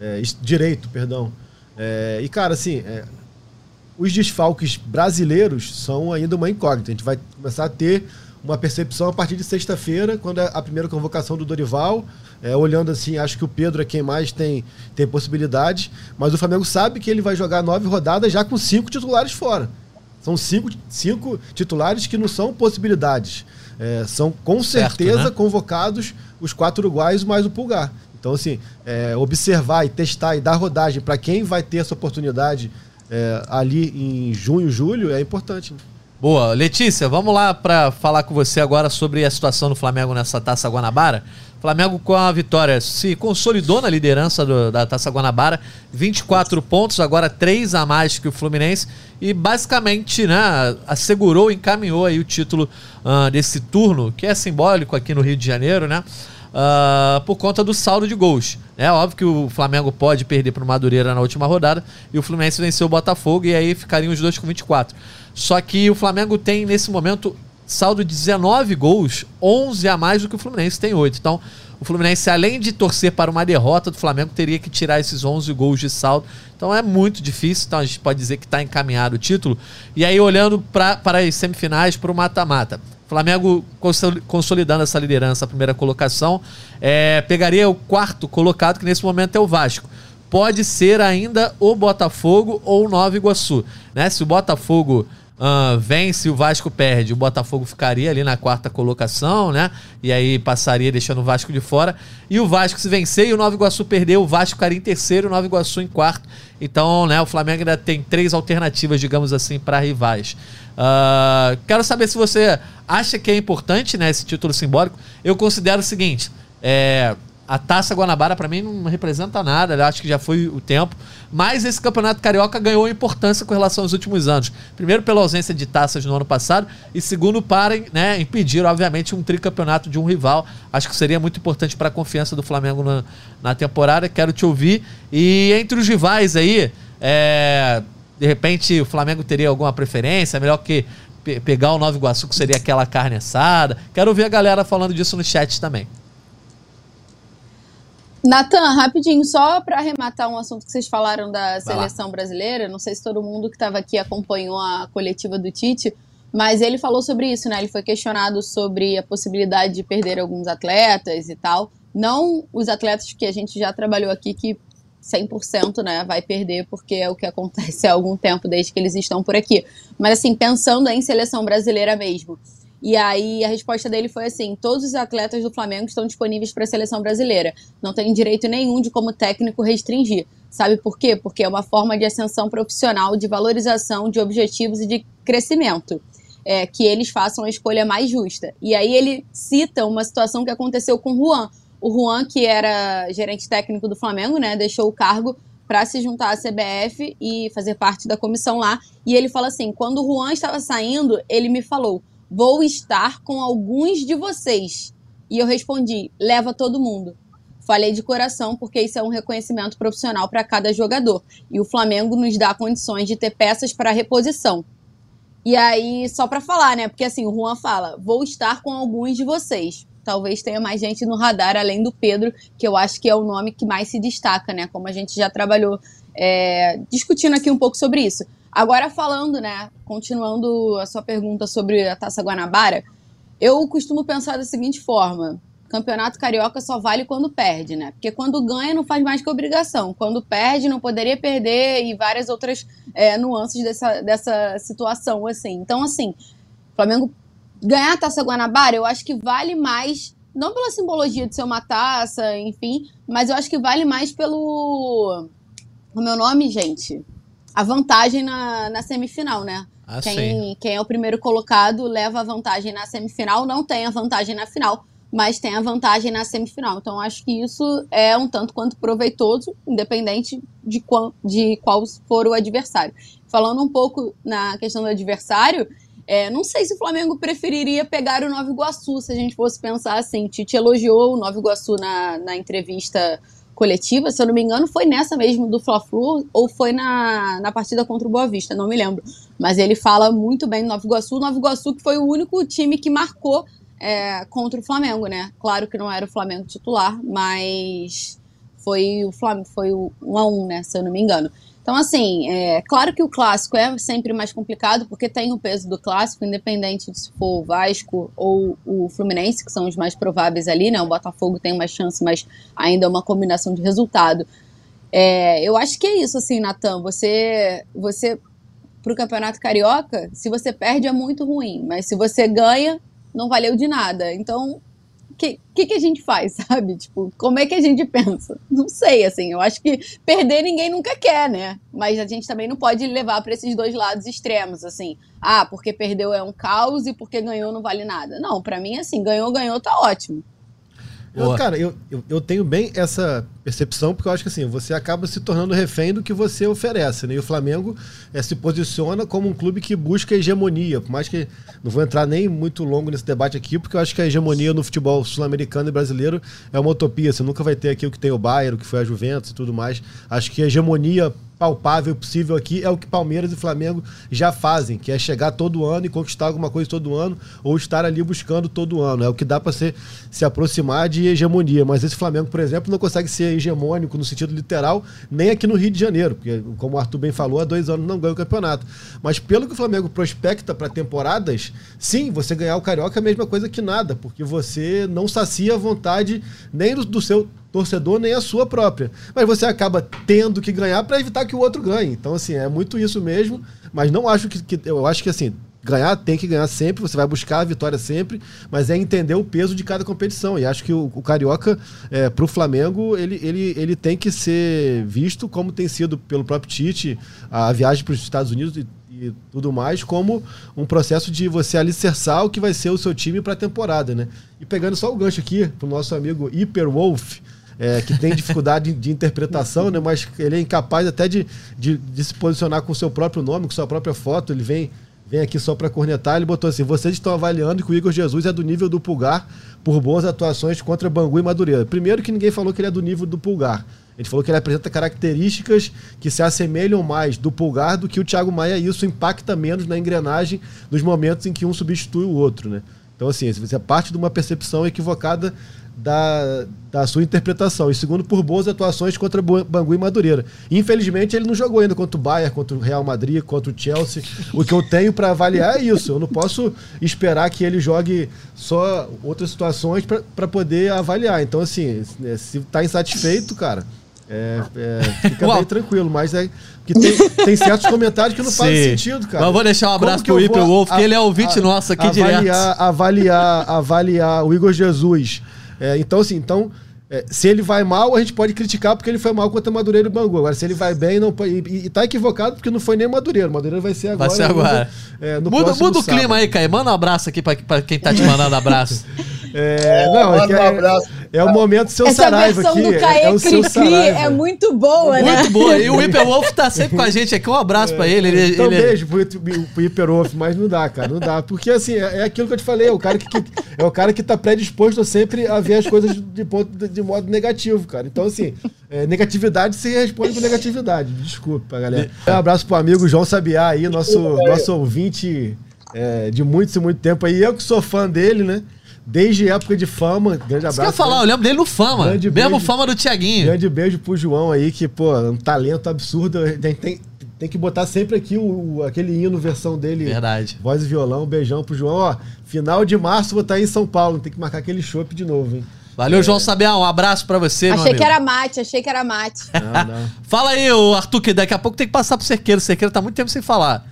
É, direito, perdão. É, e, cara, assim, é, os desfalques brasileiros são ainda uma incógnita. A gente vai começar a ter uma percepção a partir de sexta-feira, quando é a primeira convocação do Dorival. É, olhando assim, acho que o Pedro é quem mais tem, tem possibilidade. Mas o Flamengo sabe que ele vai jogar nove rodadas já com cinco titulares fora. São cinco, cinco titulares que não são possibilidades. É, são com certo, certeza né? convocados os quatro uruguaios mais o Pulgar. Então, assim, é, observar e testar e dar rodagem para quem vai ter essa oportunidade é, ali em junho, julho, é importante. Né? Boa. Letícia, vamos lá para falar com você agora sobre a situação do Flamengo nessa Taça Guanabara. Flamengo com a vitória se consolidou na liderança do, da Taça Guanabara, 24 pontos, agora 3 a mais que o Fluminense e basicamente, né, assegurou, encaminhou aí o título uh, desse turno, que é simbólico aqui no Rio de Janeiro, né? uh, por conta do saldo de gols. É óbvio que o Flamengo pode perder para o Madureira na última rodada e o Fluminense venceu o Botafogo e aí ficariam os dois com 24. Só que o Flamengo tem nesse momento saldo de 19 gols, 11 a mais do que o Fluminense tem 8. Então, o Fluminense, além de torcer para uma derrota do Flamengo, teria que tirar esses 11 gols de saldo. Então é muito difícil. Então a gente pode dizer que está encaminhado o título. E aí, olhando para as semifinais, para o mata-mata. Flamengo consolidando essa liderança, a primeira colocação, é, pegaria o quarto colocado, que nesse momento é o Vasco. Pode ser ainda o Botafogo ou o Nova Iguaçu. Né? Se o Botafogo uh, vence, o Vasco perde, o Botafogo ficaria ali na quarta colocação, né? E aí passaria deixando o Vasco de fora. E o Vasco, se vencer e o Nova Iguaçu perder, o Vasco ficaria em terceiro e o Nova Iguaçu em quarto. Então, né, o Flamengo ainda tem três alternativas, digamos assim, para rivais. Uh, quero saber se você acha que é importante né, esse título simbólico. Eu considero o seguinte: é, a Taça Guanabara para mim não representa nada, eu acho que já foi o tempo. Mas esse Campeonato Carioca ganhou importância com relação aos últimos anos. Primeiro pela ausência de taças no ano passado e segundo para né, impedir, obviamente, um tricampeonato de um rival. Acho que seria muito importante para a confiança do Flamengo na, na, temporada. Quero te ouvir. E entre os rivais aí, é, de repente o Flamengo teria alguma preferência? Melhor que pe pegar o Nova Iguaçu, que seria aquela carne assada. Quero ouvir a galera falando disso no chat também. Natan, rapidinho, só para arrematar um assunto que vocês falaram da seleção brasileira, não sei se todo mundo que estava aqui acompanhou a coletiva do Tite, mas ele falou sobre isso, né? Ele foi questionado sobre a possibilidade de perder alguns atletas e tal. Não os atletas que a gente já trabalhou aqui, que 100% né, vai perder, porque é o que acontece há algum tempo desde que eles estão por aqui. Mas assim, pensando em seleção brasileira mesmo. E aí a resposta dele foi assim: todos os atletas do Flamengo estão disponíveis para a seleção brasileira. Não tem direito nenhum de, como técnico, restringir. Sabe por quê? Porque é uma forma de ascensão profissional, de valorização de objetivos e de crescimento. É, que eles façam a escolha mais justa. E aí ele cita uma situação que aconteceu com o Juan. O Juan, que era gerente técnico do Flamengo, né, deixou o cargo para se juntar à CBF e fazer parte da comissão lá. E ele fala assim: quando o Juan estava saindo, ele me falou Vou estar com alguns de vocês. E eu respondi: leva todo mundo. Falei de coração, porque isso é um reconhecimento profissional para cada jogador. E o Flamengo nos dá condições de ter peças para reposição. E aí, só para falar, né? Porque assim, o Juan fala: vou estar com alguns de vocês. Talvez tenha mais gente no radar além do Pedro, que eu acho que é o nome que mais se destaca, né? Como a gente já trabalhou é, discutindo aqui um pouco sobre isso. Agora falando, né, continuando a sua pergunta sobre a Taça Guanabara, eu costumo pensar da seguinte forma: campeonato carioca só vale quando perde, né? Porque quando ganha não faz mais que obrigação. Quando perde, não poderia perder e várias outras é, nuances dessa, dessa situação, assim. Então, assim, Flamengo ganhar a Taça Guanabara, eu acho que vale mais, não pela simbologia de ser uma taça, enfim, mas eu acho que vale mais pelo. O meu nome, gente? a vantagem na, na semifinal, né? Ah, quem, quem é o primeiro colocado leva a vantagem na semifinal, não tem a vantagem na final, mas tem a vantagem na semifinal. Então acho que isso é um tanto quanto proveitoso, independente de qual, de qual for o adversário. Falando um pouco na questão do adversário, é, não sei se o Flamengo preferiria pegar o Nova Iguaçu, se a gente fosse pensar assim. Tite elogiou o Nova Iguaçu na, na entrevista coletiva, se eu não me engano, foi nessa mesmo do Fla-Flu ou foi na, na partida contra o Boa Vista, não me lembro. Mas ele fala muito bem do Nova Iguaçu. Nova Iguaçu que foi o único time que marcou é, contra o Flamengo, né? Claro que não era o Flamengo titular, mas foi o Flamengo, foi o 1 a 1, né, se eu não me engano. Então, assim, é claro que o clássico é sempre mais complicado, porque tem o peso do clássico, independente de se for o Vasco ou o Fluminense, que são os mais prováveis ali, né? O Botafogo tem mais chance, mas ainda é uma combinação de resultado. É, eu acho que é isso, assim, Natan. Você, você para o Campeonato Carioca, se você perde é muito ruim, mas se você ganha, não valeu de nada. Então, que, que, que a gente faz, sabe? Tipo, como é que a gente pensa? Não sei, assim, eu acho que perder ninguém nunca quer, né? Mas a gente também não pode levar para esses dois lados extremos, assim. Ah, porque perdeu é um caos e porque ganhou não vale nada. Não, para mim, assim, ganhou, ganhou, tá ótimo. Eu, cara, eu, eu, eu, tenho bem essa percepção, porque eu acho que assim, você acaba se tornando refém do que você oferece, né? E o Flamengo é, se posiciona como um clube que busca hegemonia, por mais que não vou entrar nem muito longo nesse debate aqui, porque eu acho que a hegemonia no futebol sul-americano e brasileiro é uma utopia. Você nunca vai ter aqui o que tem o Bayern, o que foi a Juventus e tudo mais. Acho que a hegemonia palpável possível aqui é o que Palmeiras e Flamengo já fazem, que é chegar todo ano e conquistar alguma coisa todo ano, ou estar ali buscando todo ano. É o que dá para se, se aproximar de hegemonia. Mas esse Flamengo, por exemplo, não consegue ser hegemônico no sentido literal, nem aqui no Rio de Janeiro, porque, como o Arthur bem falou, há dois anos não ganha o campeonato. Mas pelo que o Flamengo prospecta para temporadas, sim, você ganhar o Carioca é a mesma coisa que nada, porque você não sacia a vontade nem do, do seu torcedor nem a sua própria. Mas você acaba tendo que ganhar para evitar que o outro ganhe. Então, assim, é muito isso mesmo. Mas não acho que. que eu acho que, assim, ganhar tem que ganhar sempre, você vai buscar a vitória sempre, mas é entender o peso de cada competição. E acho que o, o Carioca, é, para o Flamengo, ele, ele, ele tem que ser visto como tem sido pelo próprio Tite, a viagem para os Estados Unidos e, e, tudo mais, como um processo de você alicerçar o que vai ser o seu time para a temporada. Né? E pegando só o gancho aqui, para o nosso amigo Hyper Wolf é, que tem dificuldade de interpretação, né? Mas ele é incapaz até de, de, de se posicionar com o seu próprio nome, com sua própria foto. Ele vem vem aqui só para cornetar, ele botou assim: vocês estão avaliando que o Igor Jesus é do nível do Pulgar por boas atuações contra Bangu e Madureira. Primeiro que ninguém falou que ele é do nível do Pulgar. Gente falou que ele apresenta características que se assemelham mais do Pulgar do que o Thiago Maia, e isso impacta menos na engrenagem nos momentos em que um substitui o outro, né? Então, assim, isso é parte de uma percepção equivocada da, da sua interpretação. E segundo, por boas atuações contra Bangu e Madureira. Infelizmente, ele não jogou ainda contra o Bayern, contra o Real Madrid, contra o Chelsea. O que eu tenho para avaliar é isso. Eu não posso esperar que ele jogue só outras situações para poder avaliar. Então, assim, se está insatisfeito, cara. É, é, fica bem tranquilo, mas é que tem, tem certos comentários que não Sim. fazem sentido, cara. Mas vou deixar um abraço pro Hyper Wolf, que ele é ouvinte a, nosso aqui avaliar, direto. Avaliar, avaliar o Igor Jesus é, então, assim, então, é, se ele vai mal, a gente pode criticar porque ele foi mal contra Madureira e Bangu. Agora, se ele vai bem, não e, e tá equivocado porque não foi nem Madureira. Madureira vai ser agora. Vai ser agora. No, é, no muda muda o clima aí, Caio. Manda um abraço aqui pra quem tá te mandando abraço. É, não, é, é, é, o momento seu Essa Saraiva aqui. Do é, é o seu Saraiva. É muito boa, né? Muito boa. E o Hyperwolf tá sempre com a gente aqui. Um abraço é, pra ele. ele então, ele... beijo pro, pro Hyperwolf, mas não dá, cara. Não dá. Porque assim, é, é, aquilo que eu te falei, é o cara que, que é o cara que tá predisposto sempre a ver as coisas de, ponto, de, de modo negativo, cara. Então, assim, é, negatividade se responde com negatividade. Desculpa, galera. Um abraço pro amigo João Sabiá aí, nosso, nosso ouvinte de muito e muito tempo aí. Eu que sou fã dele, né? Desde época de fama. Grande abraço. Você quer falar, eu lembro dele no Fama. Grande mesmo beijo, Fama do Tiaguinho. Grande beijo pro João aí, que, pô, um talento absurdo. Gente tem, tem que botar sempre aqui o, aquele hino versão dele. Verdade. Voz e violão. Beijão pro João. Ó, final de março vou estar em São Paulo. Tem que marcar aquele chopp de novo, hein? Valeu, é. João Sabiá. Um abraço pra você, Achei que era mate, achei que era mate. Não, não. Fala aí, Arthur, que daqui a pouco tem que passar pro Cerqueiro. O Cerqueiro tá muito tempo sem falar.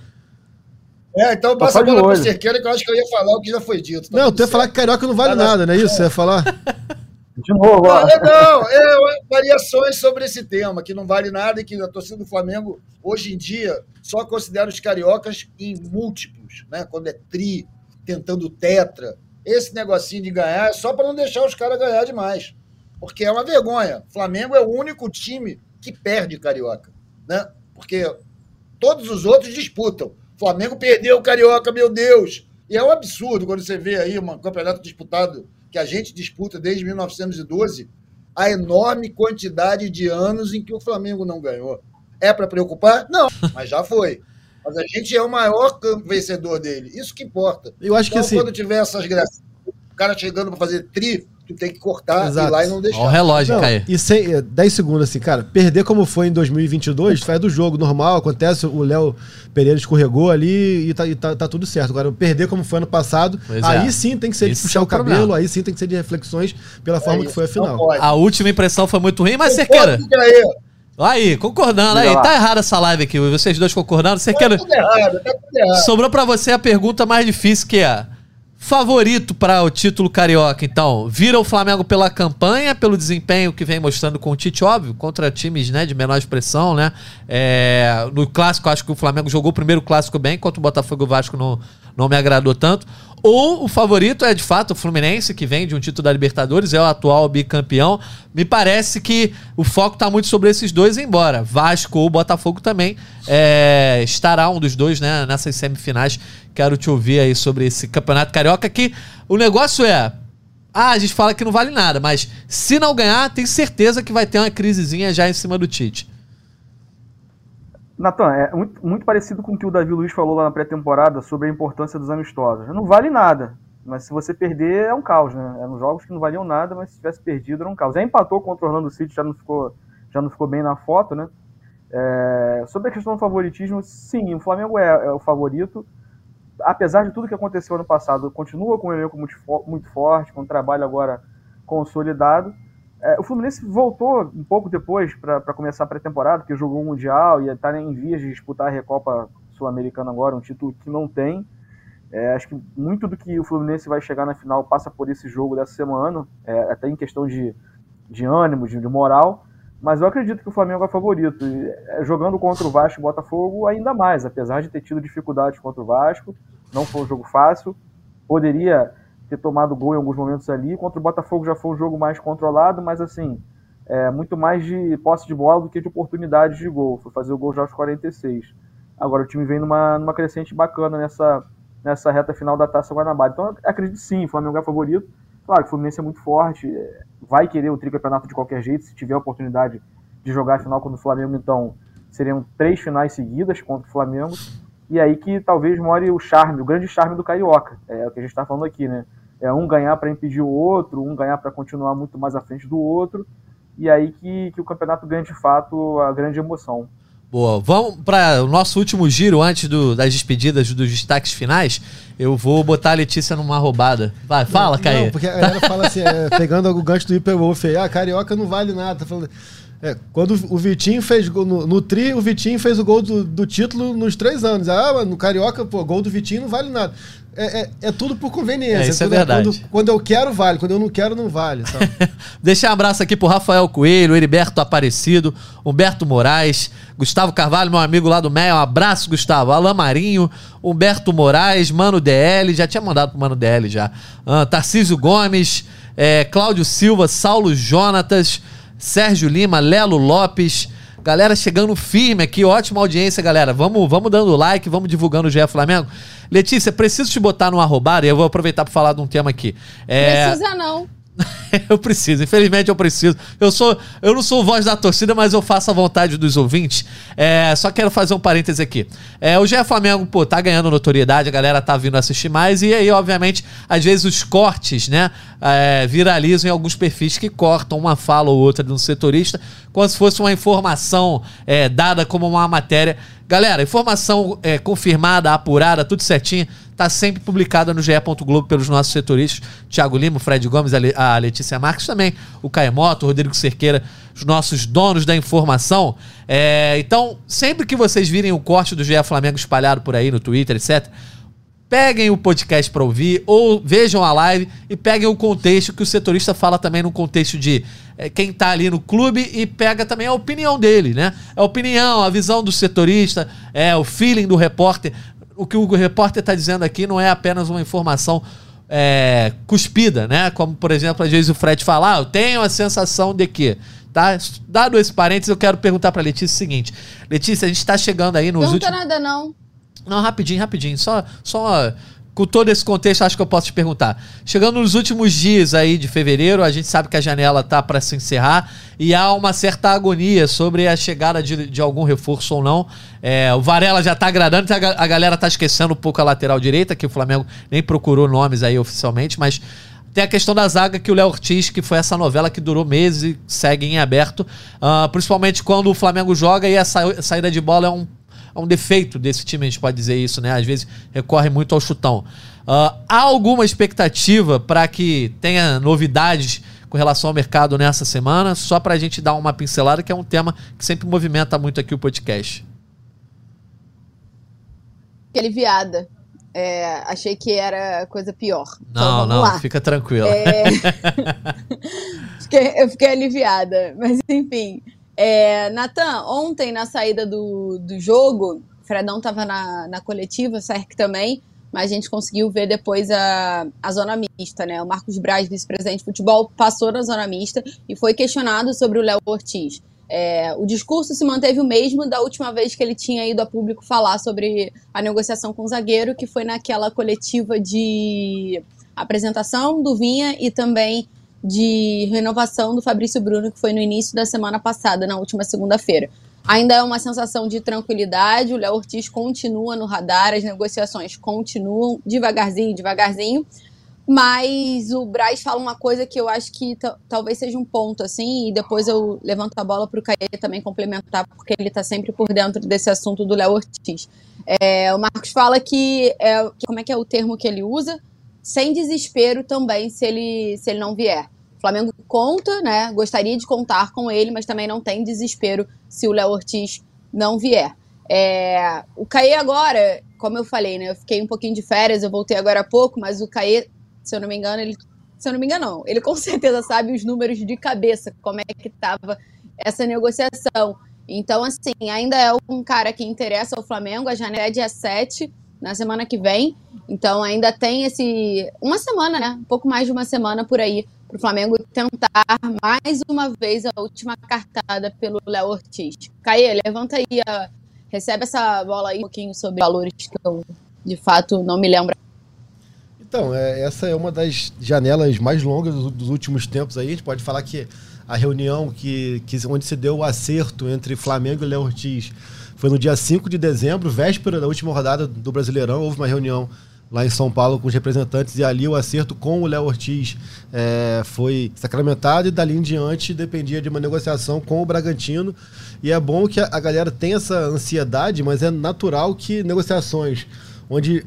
É, então passa a bola pro Cerqueira que eu acho que eu ia falar o que já foi dito. Tá não, tu ia falar que carioca não vale tá nada, não é isso? Você ia falar? De novo, ó. Não, não, é, variações sobre esse tema, que não vale nada e que a torcida do Flamengo, hoje em dia, só considera os cariocas em múltiplos, né? Quando é tri, tentando tetra. Esse negocinho de ganhar é só para não deixar os caras ganhar demais. Porque é uma vergonha. O Flamengo é o único time que perde carioca, né? Porque todos os outros disputam. Flamengo perdeu o Carioca, meu Deus. E é um absurdo quando você vê aí um campeonato disputado que a gente disputa desde 1912, a enorme quantidade de anos em que o Flamengo não ganhou. É para preocupar? Não, mas já foi. Mas a gente é o maior vencedor dele. Isso que importa. Eu acho então, que assim... quando tiver essas graças, o cara chegando para fazer tri, tu tem que cortar Exato. e lá e não deixar. Ó o relógio, Caio. E sem, 10 é, segundos, assim, cara, perder como foi em 2022, faz do jogo normal, acontece, o Léo Pereira escorregou ali e tá, e tá, tá tudo certo. Agora, perder como foi ano passado, pois aí é. sim tem que ser de puxar é o, cabelo, problema. aí sim tem que ser de reflexões pela forma é que foi a final. A última impressão foi muito ruim, mas você quer. Aí, concordando. Aí, tá errada essa live aqui. Vocês dois concordando. Você tá quer. Tudo errado, tá tudo errado. Sobrou pra você a pergunta mais difícil que é favorito para o título carioca, então, vira o Flamengo pela campanha, pelo desempenho que vem mostrando com o Tite, óbvio, contra times né, de menor expressão, né? É, no clássico, acho que o Flamengo jogou o primeiro clássico bem, enquanto o Botafogo e o Vasco não, não me agradou tanto. Ou o favorito é de fato o Fluminense, que vem de um título da Libertadores, é o atual bicampeão. Me parece que o foco está muito sobre esses dois, embora Vasco ou Botafogo também é, estará um dos dois né, nessas semifinais. Quero te ouvir aí sobre esse campeonato carioca. Que o negócio é. Ah, a gente fala que não vale nada, mas se não ganhar, tem certeza que vai ter uma crisezinha já em cima do Tite. Natan, é muito, muito, parecido com o que o Davi Luiz falou lá na pré-temporada sobre a importância dos amistosos. Não vale nada, mas se você perder é um caos, né? Eram jogos que não valiam nada, mas se tivesse perdido era um caos. Já empatou contra o Orlando City, já não ficou, já não ficou bem na foto, né? É, sobre a questão do favoritismo, sim, o Flamengo é, é, o favorito. Apesar de tudo que aconteceu ano passado, continua com um elenco muito, muito forte, com um trabalho agora consolidado. É, o Fluminense voltou um pouco depois para começar a pré-temporada, porque jogou o Mundial e está em vias de disputar a Recopa Sul-Americana agora, um título que não tem. É, acho que muito do que o Fluminense vai chegar na final passa por esse jogo dessa semana, é, até em questão de, de ânimo, de, de, moral. Mas eu acredito que o Flamengo é favorito. E, é, jogando contra o Vasco e Botafogo, ainda mais, apesar de ter tido dificuldades contra o Vasco, não foi um jogo fácil. Poderia ter tomado gol em alguns momentos ali. Contra o Botafogo já foi um jogo mais controlado, mas assim, é, muito mais de posse de bola do que de oportunidades de gol. Foi fazer o gol já aos 46. Agora o time vem numa, numa crescente bacana nessa, nessa reta final da Taça Guanabara. Então acredito sim, o Flamengo é favorito. Claro que o Fluminense é muito forte, é, vai querer o tricampeonato de qualquer jeito, se tiver a oportunidade de jogar a final contra o Flamengo, então seriam três finais seguidas contra o Flamengo. E aí que talvez more o charme, o grande charme do Carioca. É o que a gente está falando aqui, né? É um ganhar para impedir o outro, um ganhar para continuar muito mais à frente do outro. E aí que, que o campeonato ganha de fato a grande emoção. Boa, vamos para o nosso último giro antes do, das despedidas, dos destaques finais. Eu vou botar a Letícia numa roubada. Vai, fala, Caio. Não, porque a galera fala assim, é, pegando o gancho do Hyperwolf aí, ah, carioca não vale nada. Tá falando, é, quando o Vitinho fez gol no, no, Tri, o Vitinho fez o gol do, do título nos três anos. Ah, no Carioca, pô, gol do Vitinho não vale nada. É, é, é, tudo por conveniência. É, isso é verdade. Quando, quando, eu quero, vale. Quando eu não quero, não vale. Deixar um abraço aqui pro Rafael Coelho, Heriberto Aparecido, Humberto Moraes, Gustavo Carvalho, meu amigo lá do Meia. Um abraço, Gustavo. Alain Marinho, Humberto Moraes, Mano DL, já tinha mandado pro Mano DL já. Uh, Tarcísio Gomes, é, Cláudio Silva, Saulo Jonatas, Sérgio Lima, Lelo Lopes. Galera chegando firme aqui, ótima audiência, galera. Vamos, vamos dando like, vamos divulgando o GE Flamengo. Letícia, preciso te botar no arrobar e eu vou aproveitar para falar de um tema aqui. É... Precisa não. eu preciso, infelizmente eu preciso. Eu sou, eu não sou voz da torcida, mas eu faço a vontade dos ouvintes. É, só quero fazer um parêntese aqui. É, o GE Flamengo, pô, tá ganhando notoriedade, a galera tá vindo assistir mais, e aí, obviamente, às vezes os cortes, né, é, viralizam em alguns perfis que cortam uma fala ou outra de um setorista, como se fosse uma informação é, dada como uma matéria. Galera, informação é, confirmada, apurada, tudo certinho Tá sempre publicada no GE. Globo pelos nossos setoristas, Thiago Lima, Fred Gomes, a Letícia Marques também, o Caemoto, o Rodrigo Cerqueira, os nossos donos da informação. É, então, sempre que vocês virem o corte do GE Flamengo espalhado por aí no Twitter, etc., peguem o podcast para ouvir ou vejam a live e peguem o contexto que o setorista fala também no contexto de é, quem tá ali no clube e pega também a opinião dele, né? A opinião, a visão do setorista, é o feeling do repórter o que o repórter está dizendo aqui não é apenas uma informação é, cuspida, né? Como, por exemplo, às vezes o Fred fala, ah, eu tenho a sensação de que. Tá? Dado esse parênteses, eu quero perguntar para Letícia o seguinte. Letícia, a gente está chegando aí nos não últimos... Não nada, não. Não, rapidinho, rapidinho. Só, só com todo esse contexto, acho que eu posso te perguntar. Chegando nos últimos dias aí de fevereiro, a gente sabe que a janela tá para se encerrar e há uma certa agonia sobre a chegada de, de algum reforço ou não. É, o Varela já tá agradando, a, a galera tá esquecendo um pouco a lateral direita, que o Flamengo nem procurou nomes aí oficialmente, mas tem a questão da zaga que o Léo Ortiz, que foi essa novela que durou meses e segue em aberto, uh, principalmente quando o Flamengo joga e a sa saída de bola é um é um defeito desse time, a gente pode dizer isso, né? Às vezes recorre muito ao chutão. Uh, há alguma expectativa para que tenha novidades com relação ao mercado nessa semana? Só para a gente dar uma pincelada, que é um tema que sempre movimenta muito aqui o podcast. Fiquei aliviada. É, achei que era coisa pior. Então, não, não, lá. fica tranquila. É... eu fiquei aliviada. Mas, enfim, é, Natan, ontem na saída do, do jogo, Fredão estava na, na coletiva, Serk também, mas a gente conseguiu ver depois a, a zona mista, né? O Marcos Braz, vice-presidente de futebol, passou na zona mista e foi questionado sobre o Léo Ortiz. É, o discurso se manteve o mesmo da última vez que ele tinha ido a público falar sobre a negociação com o zagueiro, que foi naquela coletiva de apresentação do Vinha e também de renovação do Fabrício Bruno, que foi no início da semana passada, na última segunda-feira. Ainda é uma sensação de tranquilidade, o Léo Ortiz continua no radar, as negociações continuam devagarzinho, devagarzinho, mas o Braz fala uma coisa que eu acho que talvez seja um ponto, assim, e depois eu levanto a bola para o Caê também complementar, porque ele está sempre por dentro desse assunto do Léo Ortiz. É, o Marcos fala que, é, como é que é o termo que ele usa? Sem desespero também, se ele, se ele não vier. Flamengo conta, né? Gostaria de contar com ele, mas também não tem desespero se o Léo Ortiz não vier. É, o Caê agora, como eu falei, né? Eu fiquei um pouquinho de férias, eu voltei agora há pouco, mas o Caê, se eu não me engano, ele. Se eu não me engano, não. Ele com certeza sabe os números de cabeça, como é que estava essa negociação. Então, assim, ainda é um cara que interessa ao Flamengo, a janela é dia 7, na semana que vem. Então ainda tem esse. Uma semana, né? Um pouco mais de uma semana por aí para o Flamengo tentar mais uma vez a última cartada pelo Léo Ortiz. Caê, levanta aí, a... recebe essa bola aí um pouquinho sobre valores que eu de fato não me lembro. Então, é, essa é uma das janelas mais longas dos, dos, últimos tempos aí. A gente pode falar que a reunião que, que onde se deu o acerto entre Flamengo e Léo Ortiz foi no dia 5 de dezembro, véspera da última rodada do Brasileirão. Houve uma reunião lá em São Paulo com os representantes e ali o acerto com o Léo Ortiz é, foi sacramentado e dali em diante dependia de uma negociação com o Bragantino. E é bom que a, galera tenha essa ansiedade, mas é natural que negociações onde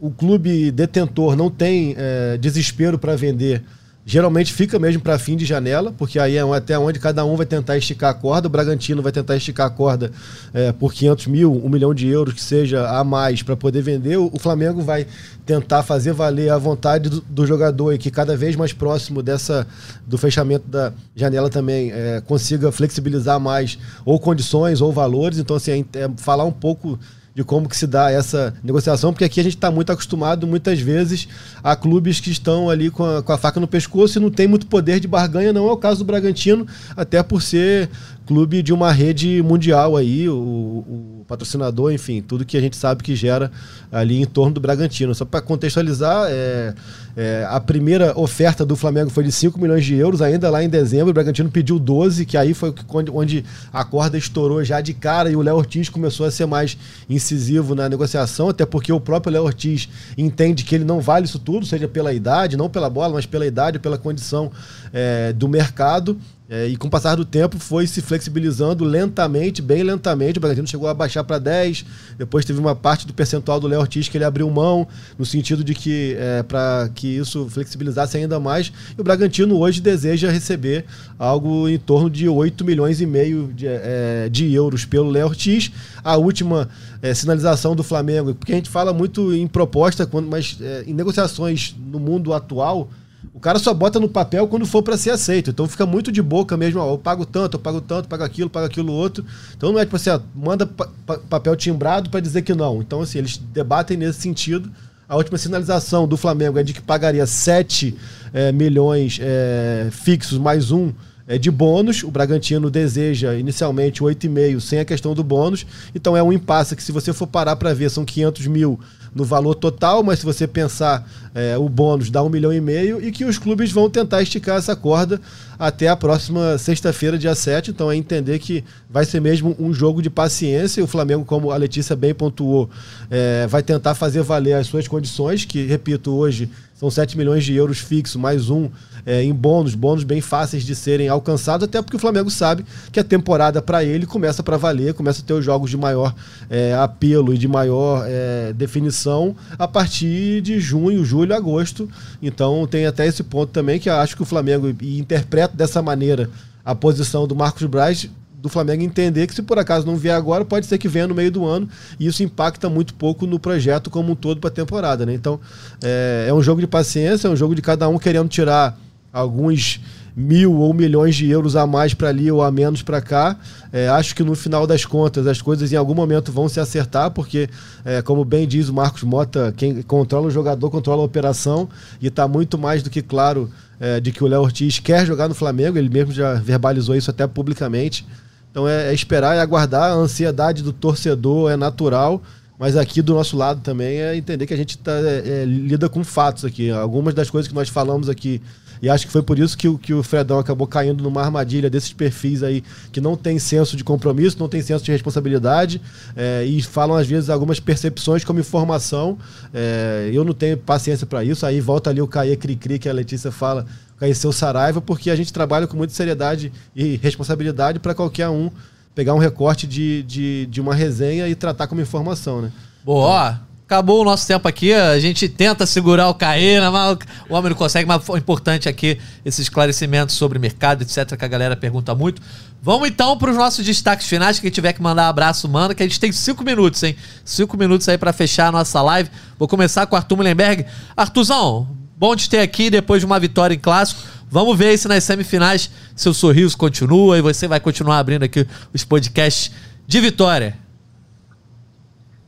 o clube detentor não tem é, desespero para vender, geralmente fica mesmo para fim de janela, porque aí é até onde cada um vai tentar esticar a corda. O Bragantino vai tentar esticar a corda é, por 500 mil, um milhão de euros, que seja a mais, para poder vender. O, Flamengo vai tentar fazer valer a vontade do, do, jogador e que cada vez mais próximo dessa do fechamento da janela também é, consiga flexibilizar mais ou condições ou valores. Então, assim, é falar um pouco de como que se dá essa negociação, porque aqui a gente está muito acostumado, muitas vezes, a clubes que estão ali com a, com a faca no pescoço e não tem muito poder de barganha, não é o caso do Bragantino, até por ser clube de uma rede mundial aí, o, o, patrocinador, enfim, tudo que a gente sabe que gera ali em torno do Bragantino. Só para contextualizar, é, é, a primeira oferta do Flamengo foi de 5 milhões de euros, ainda lá em dezembro, o Bragantino pediu 12, que aí foi onde a corda estourou já de cara e o Léo Ortiz começou a ser mais incisivo na negociação, até porque o próprio Léo Ortiz entende que ele não vale isso tudo, seja pela idade, não pela bola, mas pela idade, pela condição é, do mercado. É, e com o passar do tempo foi se flexibilizando lentamente, bem lentamente. O Bragantino chegou a baixar para 10, depois teve uma parte do percentual do Léo Ortiz que ele abriu mão, no sentido de que é, para que isso flexibilizasse ainda mais. E o Bragantino hoje deseja receber algo em torno de 8 milhões e meio de, é, de euros pelo Léo Ortiz. A última é, sinalização do Flamengo, porque a gente fala muito em proposta, quando, mas é, em negociações no mundo atual o cara só bota no papel quando for para ser aceito. Então fica muito de boca mesmo, ó, eu pago tanto, eu pago tanto, pago aquilo, pago aquilo outro. Então não é tipo assim, ó, manda pa papel timbrado para dizer que não. Então assim, eles debatem nesse sentido. A última sinalização do Flamengo é de que pagaria 7 é, milhões é, fixos mais um é, de bônus. O Bragantino deseja inicialmente 8,5 sem a questão do bônus. Então é um impasse que, se você for parar para ver, são 500 mil no valor total, mas se você pensar é, o bônus dá um milhão e meio e que os clubes vão tentar esticar essa corda até a próxima sexta-feira, dia 7. Então é entender que vai ser mesmo um jogo de paciência. O Flamengo, como a Letícia bem pontuou, é, vai tentar fazer valer as suas condições, que, repito, hoje são 7 milhões de euros fixo, mais um é, em bônus, bônus bem fáceis de serem alcançados, até porque o Flamengo sabe que a temporada para ele começa para valer, começa a ter os jogos de maior é, apelo e de maior é, definição a partir de junho, julho, agosto. Então tem até esse ponto também que acho que o Flamengo interpreta dessa maneira a posição do Marcos Braz do Flamengo entender que se por acaso não vier agora, pode ser que venha no meio do ano e isso impacta muito pouco no projeto como um todo para a temporada. Né? Então é, é um jogo de paciência, é um jogo de cada um querendo tirar alguns mil ou milhões de euros a mais para ali ou a menos para cá. É, acho que no final das contas as coisas em algum momento vão se acertar, porque, é, como bem diz o Marcos Mota, quem controla o jogador controla a operação e está muito mais do que claro é, de que o Léo Ortiz quer jogar no Flamengo, ele mesmo já verbalizou isso até publicamente. Então é, é esperar e aguardar. A ansiedade do torcedor é natural, mas aqui do nosso lado também é entender que a gente tá, é, é, lida com fatos aqui. Algumas das coisas que nós falamos aqui e acho que foi por isso que, o, que o Fredão acabou caindo numa armadilha desses perfis aí que não tem senso de compromisso, não tem senso de responsabilidade é, e falam às vezes algumas percepções como informação. É, eu não tenho paciência para isso. Aí volta ali o Caê Cri-Cri que a Letícia fala conhecer o Saraiva, porque a gente trabalha com muita seriedade e responsabilidade para qualquer um pegar um recorte de, de, de, uma resenha e tratar como informação, né? Boa! Acabou o nosso tempo aqui, a gente tenta segurar o Caê, né, mas o homem não consegue, mas foi importante aqui esse esclarecimento sobre mercado, etc, que a galera pergunta muito. Vamos então para os nossos destaques finais, quem tiver que mandar um abraço, manda, que a gente tem cinco minutos, hein? Cinco minutos aí para fechar a nossa live. Vou começar com o Arthur Mullenberg. Artuzão, Bom te ter aqui depois de uma vitória em clássico. Vamos ver se nas semifinais seu sorriso continua e você vai continuar abrindo aqui os podcasts de vitória.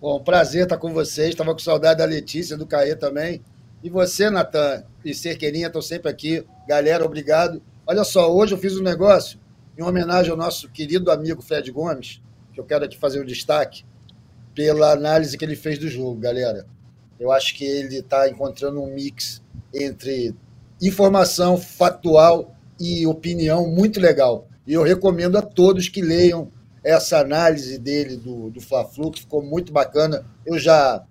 Bom, prazer estar com vocês. Estava com saudade da Letícia, do Caê também. E você, Natan e Cerqueirinha, estão sempre aqui. Galera, obrigado. Olha só, hoje eu fiz um negócio em homenagem ao nosso querido amigo Fred Gomes, que eu quero aqui fazer um destaque, pela análise que ele fez do jogo, galera. Eu acho que ele está encontrando um mix entre informação factual e opinião muito legal. E eu recomendo a todos que leiam essa análise dele do, do Fla-Flu, que ficou muito bacana. Eu já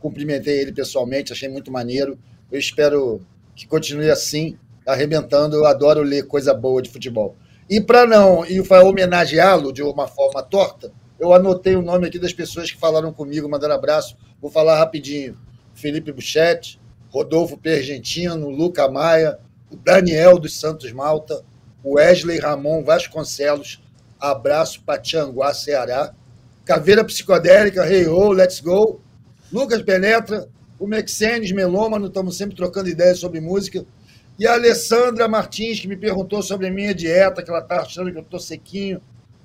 cumprimentei ele pessoalmente, achei muito maneiro. Eu espero que continue assim, arrebentando. Eu adoro ler coisa boa de futebol. E para não e homenageá-lo de uma forma torta, eu anotei o nome aqui das pessoas que falaram comigo, mandando abraço. Vou falar rapidinho. Felipe Buchetti, Rodolfo Pergentino, Luca Maia, o Daniel dos Santos Malta, o Wesley Ramon Vasconcelos, Abraço para Tianguá, Ceará. Caveira Psicodélica, Hey Ho, Let's Go. Lucas Penetra, o Mexenes Melômano, estamos sempre trocando ideias sobre música. E a Alessandra Martins, que me perguntou sobre a minha dieta, que ela está achando que eu estou sequinho.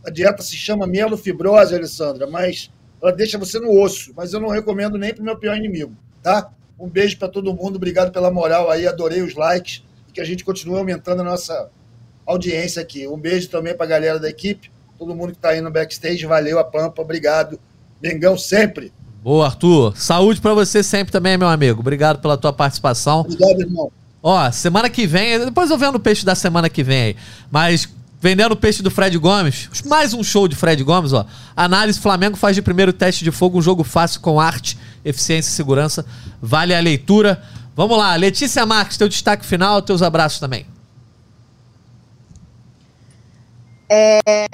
A dieta se chama mielofibrose, Alessandra, mas ela deixa você no osso. Mas eu não recomendo nem para o meu pior inimigo, tá? Um beijo para todo mundo, obrigado pela moral aí, adorei os likes e que a gente continue aumentando a nossa audiência aqui. Um beijo também para a galera da equipe, todo mundo que está aí no backstage. Valeu a Pampa, obrigado. Mengão sempre. Boa, Arthur. Saúde para você sempre também, meu amigo. Obrigado pela tua participação. Obrigado, irmão. Ó, semana que vem, depois eu vendo o peixe da semana que vem aí. Mas vendendo o peixe do Fred Gomes, mais um show de Fred Gomes, ó. Análise Flamengo faz de primeiro teste de fogo um jogo fácil com arte, eficiência e segurança. Vale a leitura. Vamos lá, Letícia Marques, teu destaque final, teus abraços também. É,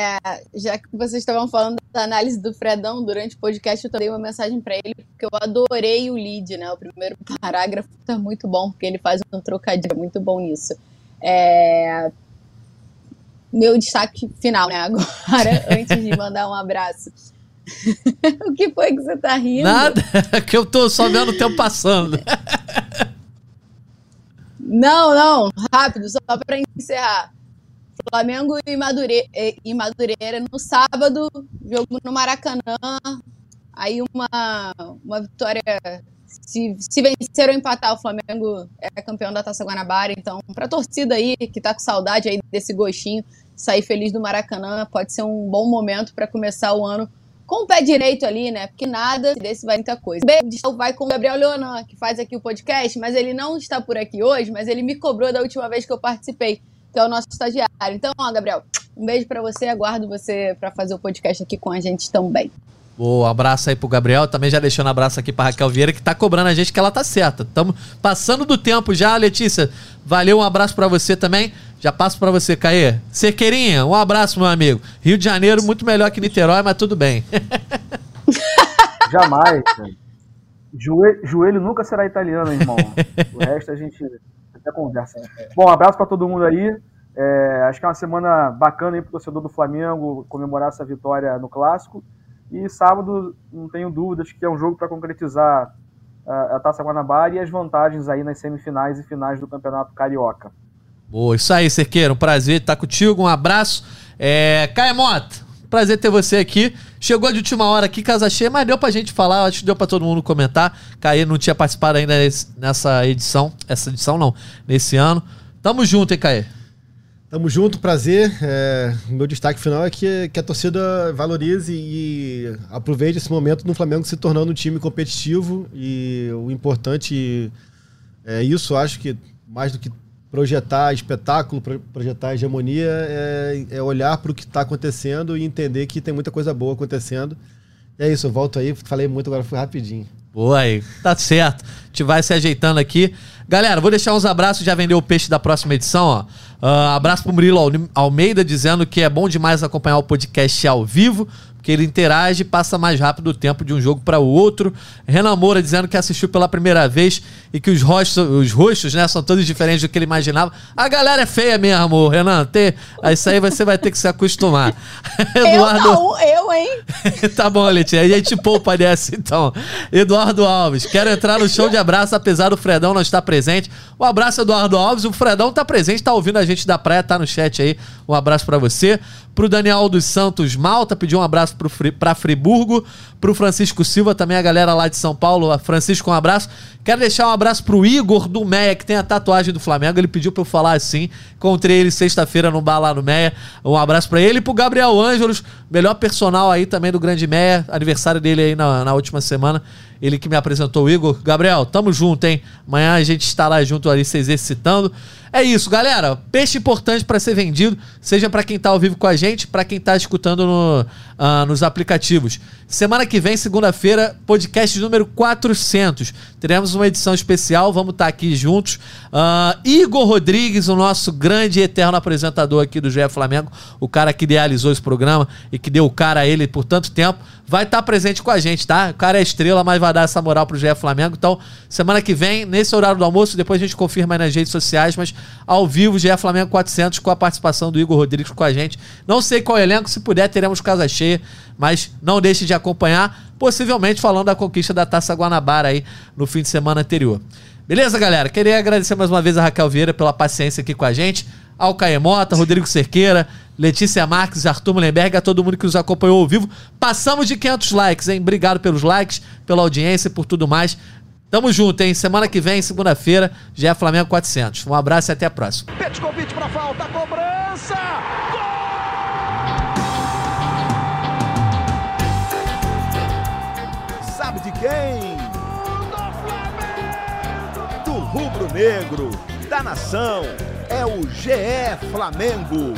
já que vocês estavam falando da análise do Fredão durante o podcast, eu dei uma mensagem para ele, porque eu adorei o lead, né? O primeiro parágrafo tá muito bom, porque ele faz um trocadilho muito bom nisso. É, meu destaque final, né? Agora, antes de mandar um abraço. o que foi que você tá rindo? Nada, que eu tô só vendo o tempo passando. Não, não, rápido, só para encerrar. Flamengo e, Madure... e Madureira no sábado, jogo no Maracanã. Aí uma, uma vitória. Se, se vencer ou empatar, o Flamengo é campeão da Taça Guanabara. Então, para a torcida aí que tá com saudade aí desse gostinho, sair feliz do Maracanã pode ser um bom momento para começar o ano com o pé direito ali, né? Porque nada desse vai muita coisa. Vai com o Gabriel Leonan, que faz aqui o podcast, mas ele não está por aqui hoje, mas ele me cobrou da última vez que eu participei que é o nosso estagiário. Então, ó, Gabriel, um beijo para você, aguardo você para fazer o podcast aqui com a gente também. Boa, abraço aí pro Gabriel, também já deixando um abraço aqui pra Raquel Vieira, que tá cobrando a gente que ela tá certa. Estamos passando do tempo já, Letícia. Valeu, um abraço para você também. Já passo para você, Caê. Cerqueirinha, um abraço, meu amigo. Rio de Janeiro, muito melhor que Niterói, mas tudo bem. Jamais. Joelho, joelho nunca será italiano, irmão. O resto a gente conversa. Bom, um abraço para todo mundo aí. É, acho que é uma semana bacana para o torcedor do Flamengo comemorar essa vitória no Clássico. E sábado, não tenho dúvidas que é um jogo para concretizar a, a Taça Guanabara e as vantagens aí nas semifinais e finais do Campeonato Carioca. Boa, isso aí, Cerqueiro. Um prazer estar contigo. Um abraço. É, Caia Mota, prazer ter você aqui. Chegou de última hora aqui, casa cheia, mas deu pra gente falar, acho que deu pra todo mundo comentar. Caê não tinha participado ainda nessa edição, essa edição não, nesse ano. Tamo junto, hein, Caê? Tamo junto, prazer. É, meu destaque final é que, que a torcida valorize e aproveite esse momento no Flamengo se tornando um time competitivo. E o importante é isso, acho que mais do que projetar espetáculo, projetar hegemonia, é, é olhar para o que está acontecendo e entender que tem muita coisa boa acontecendo. E é isso, eu volto aí, falei muito, agora fui rapidinho. Boa aí, tá certo. A gente vai se ajeitando aqui. Galera, vou deixar uns abraços, já vendeu o peixe da próxima edição, ó. Uh, abraço pro Murilo Almeida, dizendo que é bom demais acompanhar o podcast ao vivo que ele interage e passa mais rápido o tempo de um jogo para o outro. Renan Moura dizendo que assistiu pela primeira vez e que os rostos, os rostos né, são todos diferentes do que ele imaginava. A galera é feia mesmo, Renan. Ter, isso aí você vai ter que se acostumar. Eduardo... Eu não, eu, hein? tá bom, Letícia. A gente poupa dessa, então. Eduardo Alves, quero entrar no show de abraço, apesar do Fredão não estar presente. Um abraço, Eduardo Alves. O Fredão tá presente, tá ouvindo a gente da praia, tá no chat aí. Um abraço para você. Pro Daniel dos Santos Malta, pediu um abraço pro pra Friburgo. Pro Francisco Silva, também a galera lá de São Paulo. Francisco, um abraço. Quero deixar um abraço pro Igor do Meia, que tem a tatuagem do Flamengo. Ele pediu pra eu falar assim. Encontrei ele sexta-feira no bar lá no Meia. Um abraço para ele. E pro Gabriel Ângelos, melhor personal aí também do Grande Meia. Aniversário dele aí na, na última semana. Ele que me apresentou o Igor. Gabriel, tamo junto, hein? Amanhã a gente estará junto ali se exercitando. É isso, galera. Peixe importante para ser vendido, seja para quem tá ao vivo com a gente, para quem tá escutando no, uh, nos aplicativos. Semana que vem, segunda-feira, podcast número 400. Teremos uma edição especial, vamos estar tá aqui juntos. Uh, Igor Rodrigues, o nosso grande e eterno apresentador aqui do GE Flamengo, o cara que idealizou esse programa e que deu cara a ele por tanto tempo, vai estar tá presente com a gente, tá? O cara é estrela, mas vai dar essa moral pro GE Flamengo. Então, semana que vem, nesse horário do almoço, depois a gente confirma aí nas redes sociais, mas ao vivo, GE Flamengo 400, com a participação do Igor Rodrigues com a gente. Não sei qual elenco, se puder, teremos casa cheia, mas não deixe de acompanhar, possivelmente falando da conquista da Taça Guanabara aí no fim de semana anterior. Beleza, galera? Queria agradecer mais uma vez a Raquel Vieira pela paciência aqui com a gente, ao Caemota, Rodrigo Cerqueira, Letícia Marques, Arthur Mullenberg, a todo mundo que nos acompanhou ao vivo. Passamos de 500 likes, hein? Obrigado pelos likes, pela audiência e por tudo mais. Tamo junto, hein? Semana que vem, segunda-feira, já é Flamengo 400. Um abraço e até a próxima. convite pra falta, cobrança! Gol! Sabe de quem? Do Do rubro-negro, da nação, é o GE Flamengo.